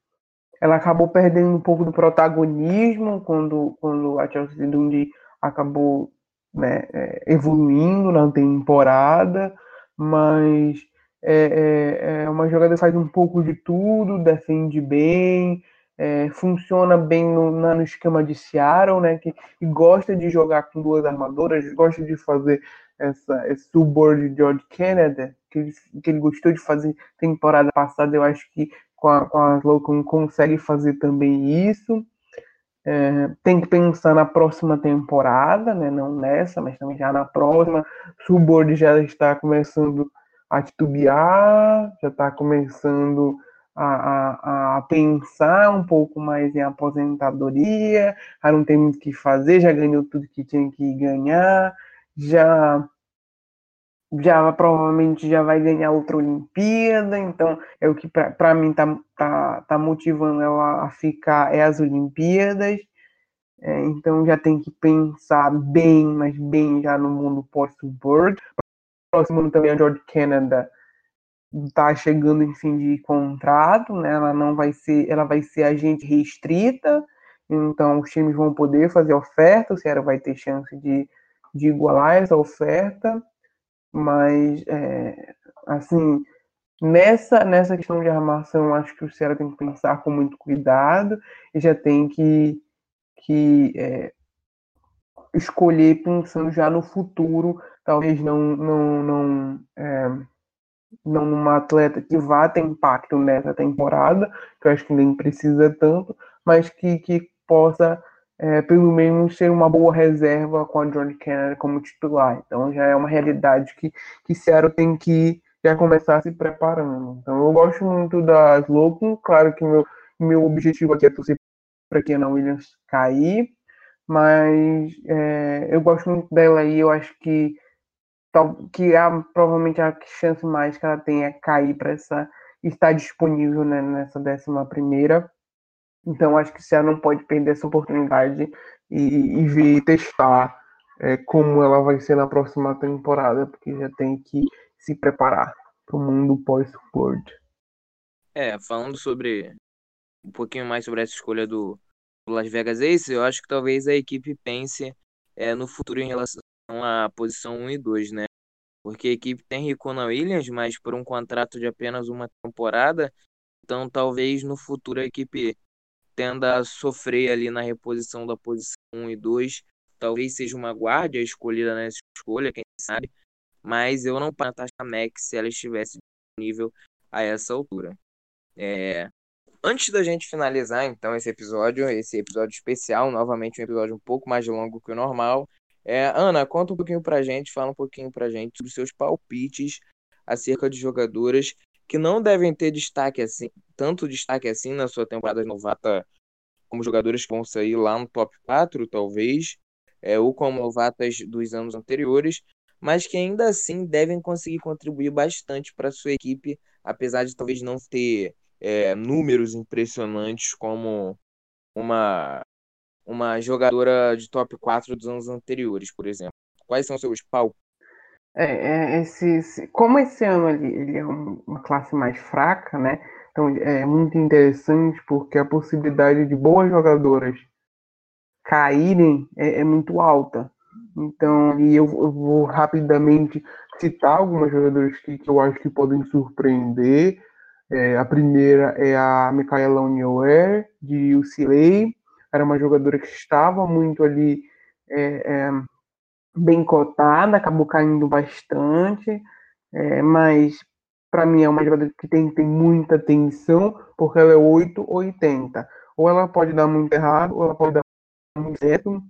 ela acabou perdendo um pouco do protagonismo quando, quando a Chelsea Dundee acabou né, é, evoluindo na temporada, mas é, é, é, uma jogadora que faz um pouco de tudo, defende bem, é, funciona bem no, no, esquema de Seattle, né, que, que, gosta de jogar com duas armadoras, gosta de fazer essa, esse subboard de George Kennedy, que ele, que ele gostou de fazer temporada passada, eu acho que com a, com Slocum consegue fazer também isso. É, tem que pensar na próxima temporada, né? não nessa, mas também já na próxima. O board já está começando a titubear, já está começando a, a, a, pensar um pouco mais em aposentadoria, já não tem muito o que fazer, já ganhou tudo que tinha que ganhar, já já provavelmente já vai ganhar outra Olimpíada, então é o que para mim tá, tá, tá motivando ela a ficar é as Olimpíadas. É, então já tem que pensar bem, mas bem já no mundo pós-Bird. Próximo ano também a George Canada está chegando em fim de contrato, né? Ela não vai ser, ela vai ser agente restrita, então os times vão poder fazer oferta, o Ceará vai ter chance de, de igualar essa oferta mas, é, assim, nessa, nessa questão de armação, acho que o Ceará tem que pensar com muito cuidado e já tem que, que é, escolher pensando já no futuro, talvez não, não, não, é, não numa atleta que vá ter impacto nessa temporada, que eu acho que nem precisa tanto, mas que, que possa é, pelo menos ser uma boa reserva com a Johnny Kennedy como titular. Então já é uma realidade que, que Seattle tem que já começar se preparando. Então eu gosto muito da Slocum, claro que meu, meu objetivo aqui é torcer para que a Williams cair, mas é, eu gosto muito dela aí, eu acho que que a, provavelmente a chance mais que ela tem é cair para essa estar disponível né, nessa décima primeira então, acho que o Ceará não pode perder essa oportunidade e, e ver testar é, como ela vai ser na próxima temporada, porque já tem que se preparar para o mundo pós-World. É, falando sobre um pouquinho mais sobre essa escolha do, do Las Vegas Ace, eu acho que talvez a equipe pense é, no futuro em relação à posição 1 e 2, né? Porque a equipe tem Ricona Williams, mas por um contrato de apenas uma temporada, então talvez no futuro a equipe tenda a sofrer ali na reposição da posição 1 e 2. Talvez seja uma guarda escolhida nessa escolha, quem sabe. Mas eu não para Natasha Max se ela estivesse disponível a essa altura. É, antes da gente finalizar, então, esse episódio, esse episódio especial, novamente um episódio um pouco mais longo que o normal, é, Ana, conta um pouquinho pra gente, fala um pouquinho pra gente sobre seus palpites acerca de jogadoras que não devem ter destaque assim, tanto destaque assim na sua temporada novata, como jogadoras que vão sair lá no top 4, talvez, é, ou como novatas dos anos anteriores, mas que ainda assim devem conseguir contribuir bastante para sua equipe, apesar de talvez não ter é, números impressionantes como uma uma jogadora de top 4 dos anos anteriores, por exemplo? Quais são seus palpites? É, é, esse, esse, como esse ano ele, ele é uma classe mais fraca, né? Então é muito interessante porque a possibilidade de boas jogadoras caírem é, é muito alta. Então, e eu, eu, vou rapidamente citar algumas jogadoras que, que eu acho que podem surpreender. É, a primeira é a Micaela Unioer, de UCLA era uma jogadora que estava muito ali é, é, bem cotada, acabou caindo bastante, é, mas para mim é uma jogadora que tem, tem muita atenção, porque ela é 880. Ou ela pode dar muito errado, ou ela pode dar muito certo.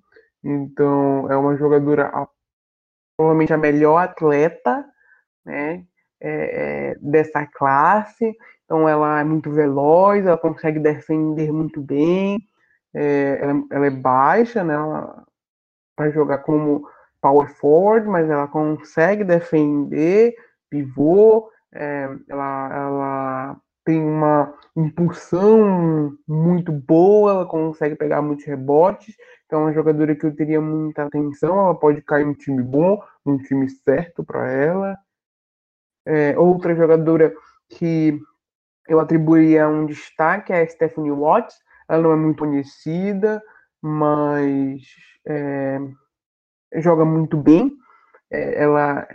Então, é uma jogadora provavelmente a melhor atleta né, é, é, dessa classe. Então, ela é muito veloz, ela consegue defender muito bem, é, ela, ela, é baixa, né? Para jogar como power forward, mas ela consegue defender, pivô, é, ela, ela tem uma impulsão muito boa, ela consegue pegar muitos rebotes, então é uma jogadora que eu teria muita atenção, ela pode cair um time bom, um time certo para ela. É, outra jogadora que eu atribuiria um destaque é a Stephanie Watts, ela não é muito conhecida, mas é, joga muito bem. É, ela,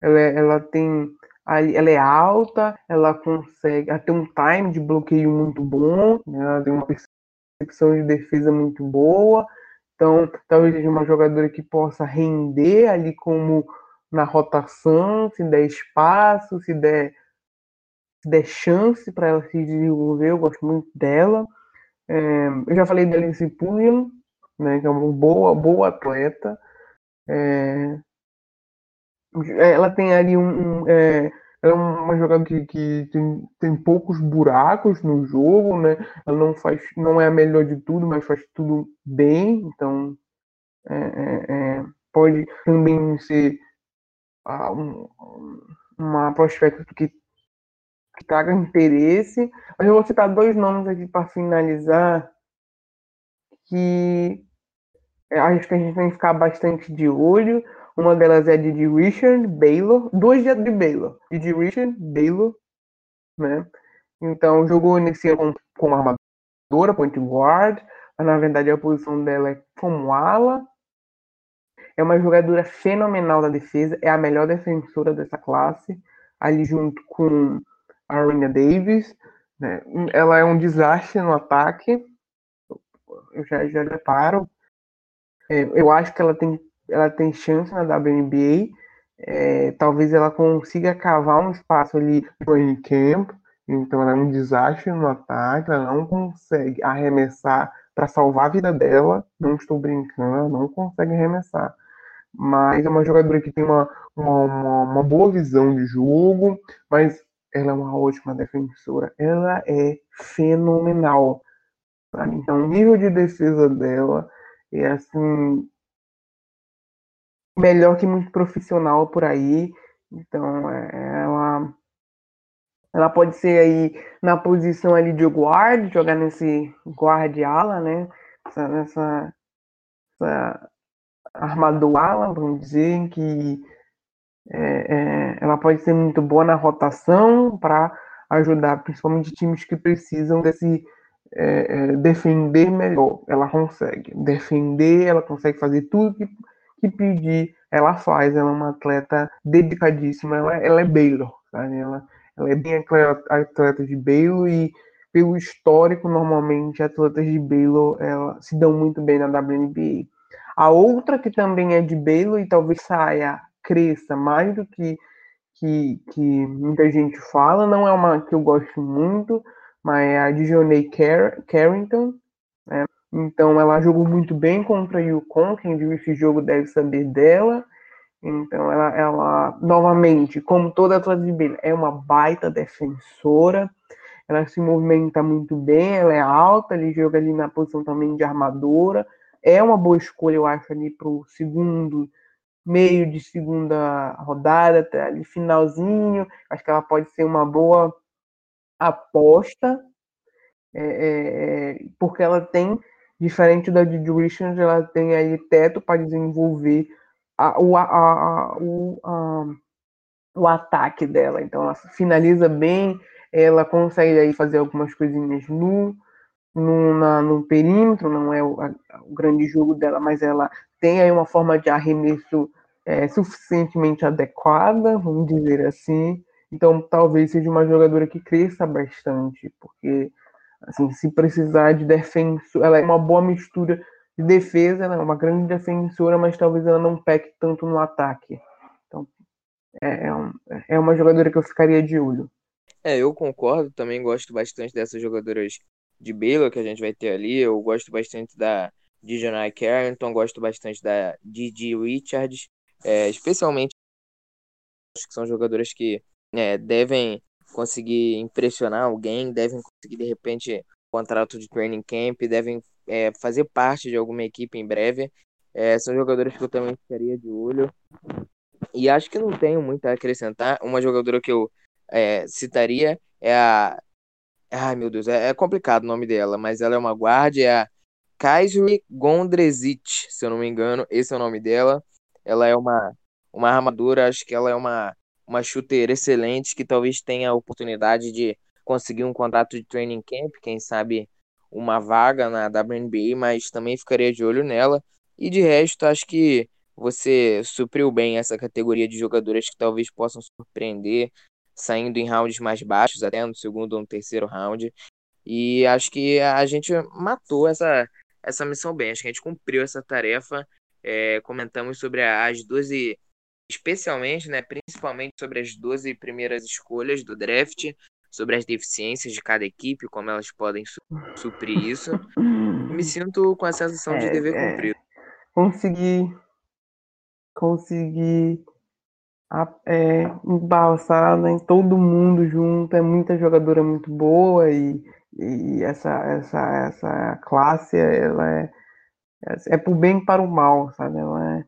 ela, ela tem ela é alta, ela consegue tem um time de bloqueio muito bom, né? ela tem uma percepção de defesa muito boa. Então, talvez seja uma jogadora que possa render ali como na rotação, se der espaço, se der, se der chance para ela se desenvolver, eu gosto muito dela. É, eu já falei da Alice Pulliam, né, que é uma boa, boa atleta. É, ela tem ali um. um é, é uma jogadora que, que tem, tem poucos buracos no jogo, né? Ela não faz, não é a melhor de tudo, mas faz tudo bem. Então, é, é, é pode também ser ah, um, uma prospecto que que traga interesse. Mas eu vou citar dois nomes aqui para finalizar que acho que a gente tem que ficar bastante de olho. Uma delas é de Richard Baylor, duas de Baylor, de Richard Baylor, né? Então jogou nesse ano como armadora, point guard, mas na verdade a posição dela é como ala. É uma jogadora fenomenal da defesa, é a melhor defensora dessa classe, ali junto com a Arena Davis. Né? Ela é um desastre no ataque. Eu já, já reparo. É, eu acho que ela tem, ela tem chance na WNBA. É, talvez ela consiga cavar um espaço ali no camp. Então ela é um desastre no ataque. Ela não consegue arremessar para salvar a vida dela. Não estou brincando, não consegue arremessar. Mas é uma jogadora que tem uma, uma, uma boa visão de jogo, mas ela é uma ótima defensora. Ela é fenomenal. Então, o nível de defesa dela é assim melhor que muito profissional por aí. Então, é, ela ela pode ser aí na posição ali de guard, jogar nesse guard ala, né? Essa, nessa, essa armador ala, vamos dizer, que é, é, ela pode ser muito boa na rotação para ajudar, principalmente times que precisam desse é, é, defender melhor. Ela consegue defender, ela consegue fazer tudo que, que pedir, ela faz. Ela é uma atleta dedicadíssima. Ela, ela é Baylor? Ela, ela é bem atleta, atleta de Baylor e pelo histórico, normalmente atletas de Baylor ela, se dão muito bem na WNBA. A outra que também é de Baylor e talvez saia cresça mais do que que, que muita gente fala, não é uma que eu gosto muito, mas é a Dijonay Car Carrington. Né? Então ela jogou muito bem contra a Yukon, quem viu esse jogo deve saber dela. Então ela, ela novamente, como toda atleta de Baylor, é uma baita defensora. Ela se movimenta muito bem, ela é alta, ele joga ali na posição também de armadora. É uma boa escolha, eu acho, ali para o segundo, meio de segunda rodada, até ali finalzinho. Acho que ela pode ser uma boa aposta, é, é, é porque ela tem, diferente da de Richards, ela tem aí teto para desenvolver a, o, a, a, o, a, o ataque dela. Então ela finaliza bem, ela consegue aí fazer algumas coisinhas no, no, na, no perímetro, não é o, o, grande jogo dela, mas ela tem aí uma forma de arremesso é, suficientemente adequada, vamos dizer assim. Então talvez seja uma jogadora que cresça bastante, porque assim, se precisar de defensor, ela é uma boa mistura de defesa, ela é uma grande defensora, mas talvez ela não peque tanto no ataque. Então é, é, um, é uma jogadora que eu ficaria de olho. É, eu concordo, também gosto bastante dessas jogadoras de Baylor que a gente vai ter ali. Eu gosto bastante da Dijonai Carrington, gosto bastante da Didi Richards, é, especialmente que são jogadoras que é, devem conseguir impressionar alguém, devem conseguir de repente contrato de training camp, devem é, fazer parte de alguma equipe em breve. É, são jogadoras que eu também ficaria de olho. E acho que não tenho muito a acrescentar. Uma jogadora que eu é, citaria é a Ai, meu Deus, é, é, complicado o nome dela, mas ela é uma guarda, é a Kaisri Gondrezic, se eu não me engano, esse é o nome dela. Ela é uma, uma armadura, acho que ela é uma, uma shooter excelente, que talvez tenha a oportunidade de conseguir um contrato de training camp, quem sabe uma vaga na WNBA, mas também ficaria de olho nela. E de resto, acho que você supriu bem essa categoria de jogadoras que talvez possam surpreender, saindo em rounds mais baixos, até no segundo ou no terceiro round. E acho que a gente matou essa, essa missão bem, acho que a gente cumpriu essa tarefa. É, comentamos sobre as 12, especialmente, né, principalmente sobre as 12 primeiras escolhas do draft, sobre as deficiências de cada equipe, como elas podem su suprir isso. Me [LAUGHS] sinto com a sensação é, de dever é, cumprido. Consegui, consegui é, em todo mundo junto, é muita jogadora muito boa e, e essa, essa, essa classe ela é, é por bem e para o mal, sabe? Ela, é,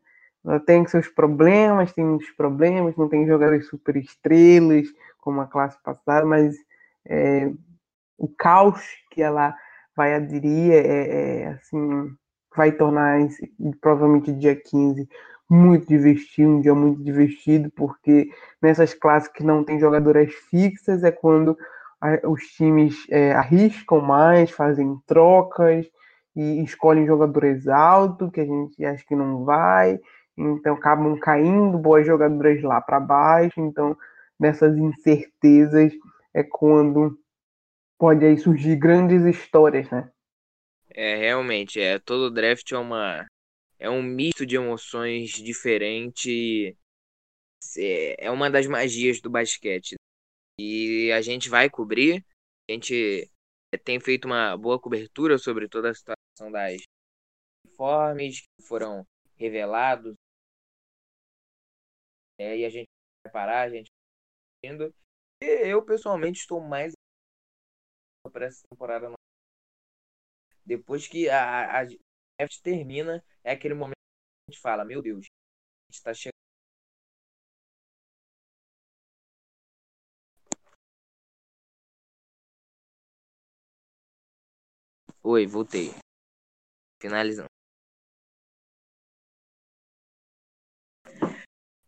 tem seus problemas, tem muitos problemas, não tem jogadores super estrelas como a classe passada, mas é, o caos que ela vai aderir é, é assim vai tornar provavelmente dia 15 muito divertido, um dia muito divertido, porque nessas classes que não tem jogadoras fixas é quando os times é, arriscam mais, fazem trocas e escolhem jogadores altos, que a gente acha que não vai, então acabam caindo boas jogadoras lá para baixo, então nessas incertezas é quando pode aí surgir grandes histórias, né? É, realmente, é, todo draft é uma é um misto de emoções diferente. É uma das magias do basquete. E a gente vai cobrir. A gente tem feito uma boa cobertura sobre toda a situação das informes que foram revelados. É, e a gente vai parar, a gente indo. E eu pessoalmente estou mais para essa temporada. Depois que a, a, termina, é aquele momento que a gente fala, meu Deus, a gente tá chegando. Oi, voltei. Finalizando.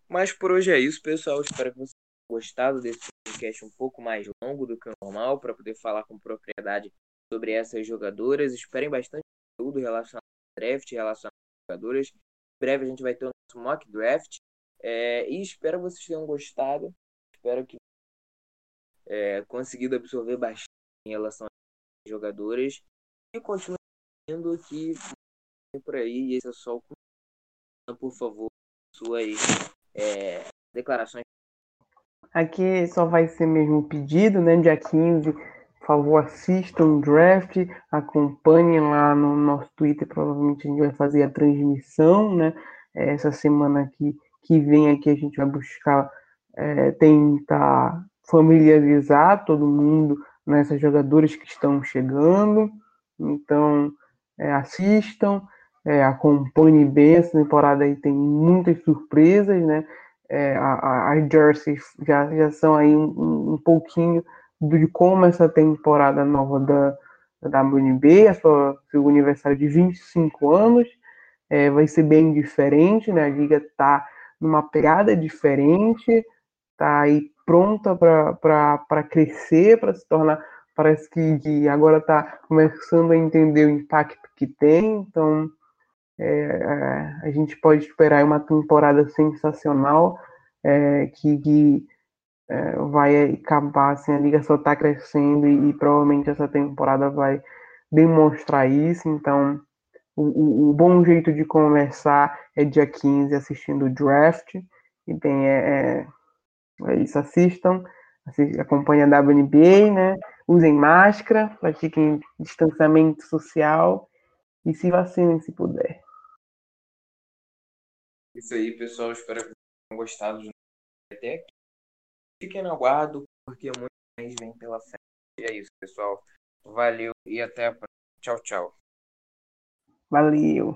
Mas por hoje é isso, pessoal. Espero que vocês tenham gostado desse podcast um pouco mais longo do que o normal, para poder falar com propriedade sobre essas jogadoras. Esperem bastante conteúdo relacionado draft relacionado a jogadores. Em breve a gente vai ter o nosso mock draft. É, e espero que vocês tenham gostado. Espero que é, conseguido absorver bastante em relação a jogadores. E continue vendo que por aí. Esse é só o por favor, suas é, declarações Aqui só vai ser mesmo pedido, né? Dia 15, por favor, assistam o draft, acompanhem lá no nosso Twitter, provavelmente a gente vai fazer a transmissão, né? Essa semana aqui que vem aqui a gente vai buscar é, tentar familiarizar todo mundo nessas né, jogadores que estão chegando. Então, é, assistam, é, acompanhem bem essa temporada aí, tem muitas surpresas, né? É, as jerseys já, já são aí um, um pouquinho de como essa temporada nova da, da WNB, a sua, seu aniversário de 25 anos, é, vai ser bem diferente, né? A liga está numa pegada diferente, tá aí pronta para crescer, para se tornar. Parece que, que agora está começando a entender o impacto que tem, então é, a gente pode esperar uma temporada sensacional é, que, que é, vai acabar, assim, a liga só está crescendo e, e, provavelmente essa temporada vai demonstrar isso, então o, o, bom jeito de começar é dia 15 assistindo o draft. E bem, é, é, é isso. Assistam, assistam, acompanhem a WNBA, né? Usem máscara, pratiquem distanciamento social e se vacinem se puder. Isso aí, pessoal. Espero que tenham gostado de até aqui. Fiquem no aguardo, porque muito mais vem pela frente. E é isso, pessoal. Valeu e até a próxima. Tchau, tchau. Valeu.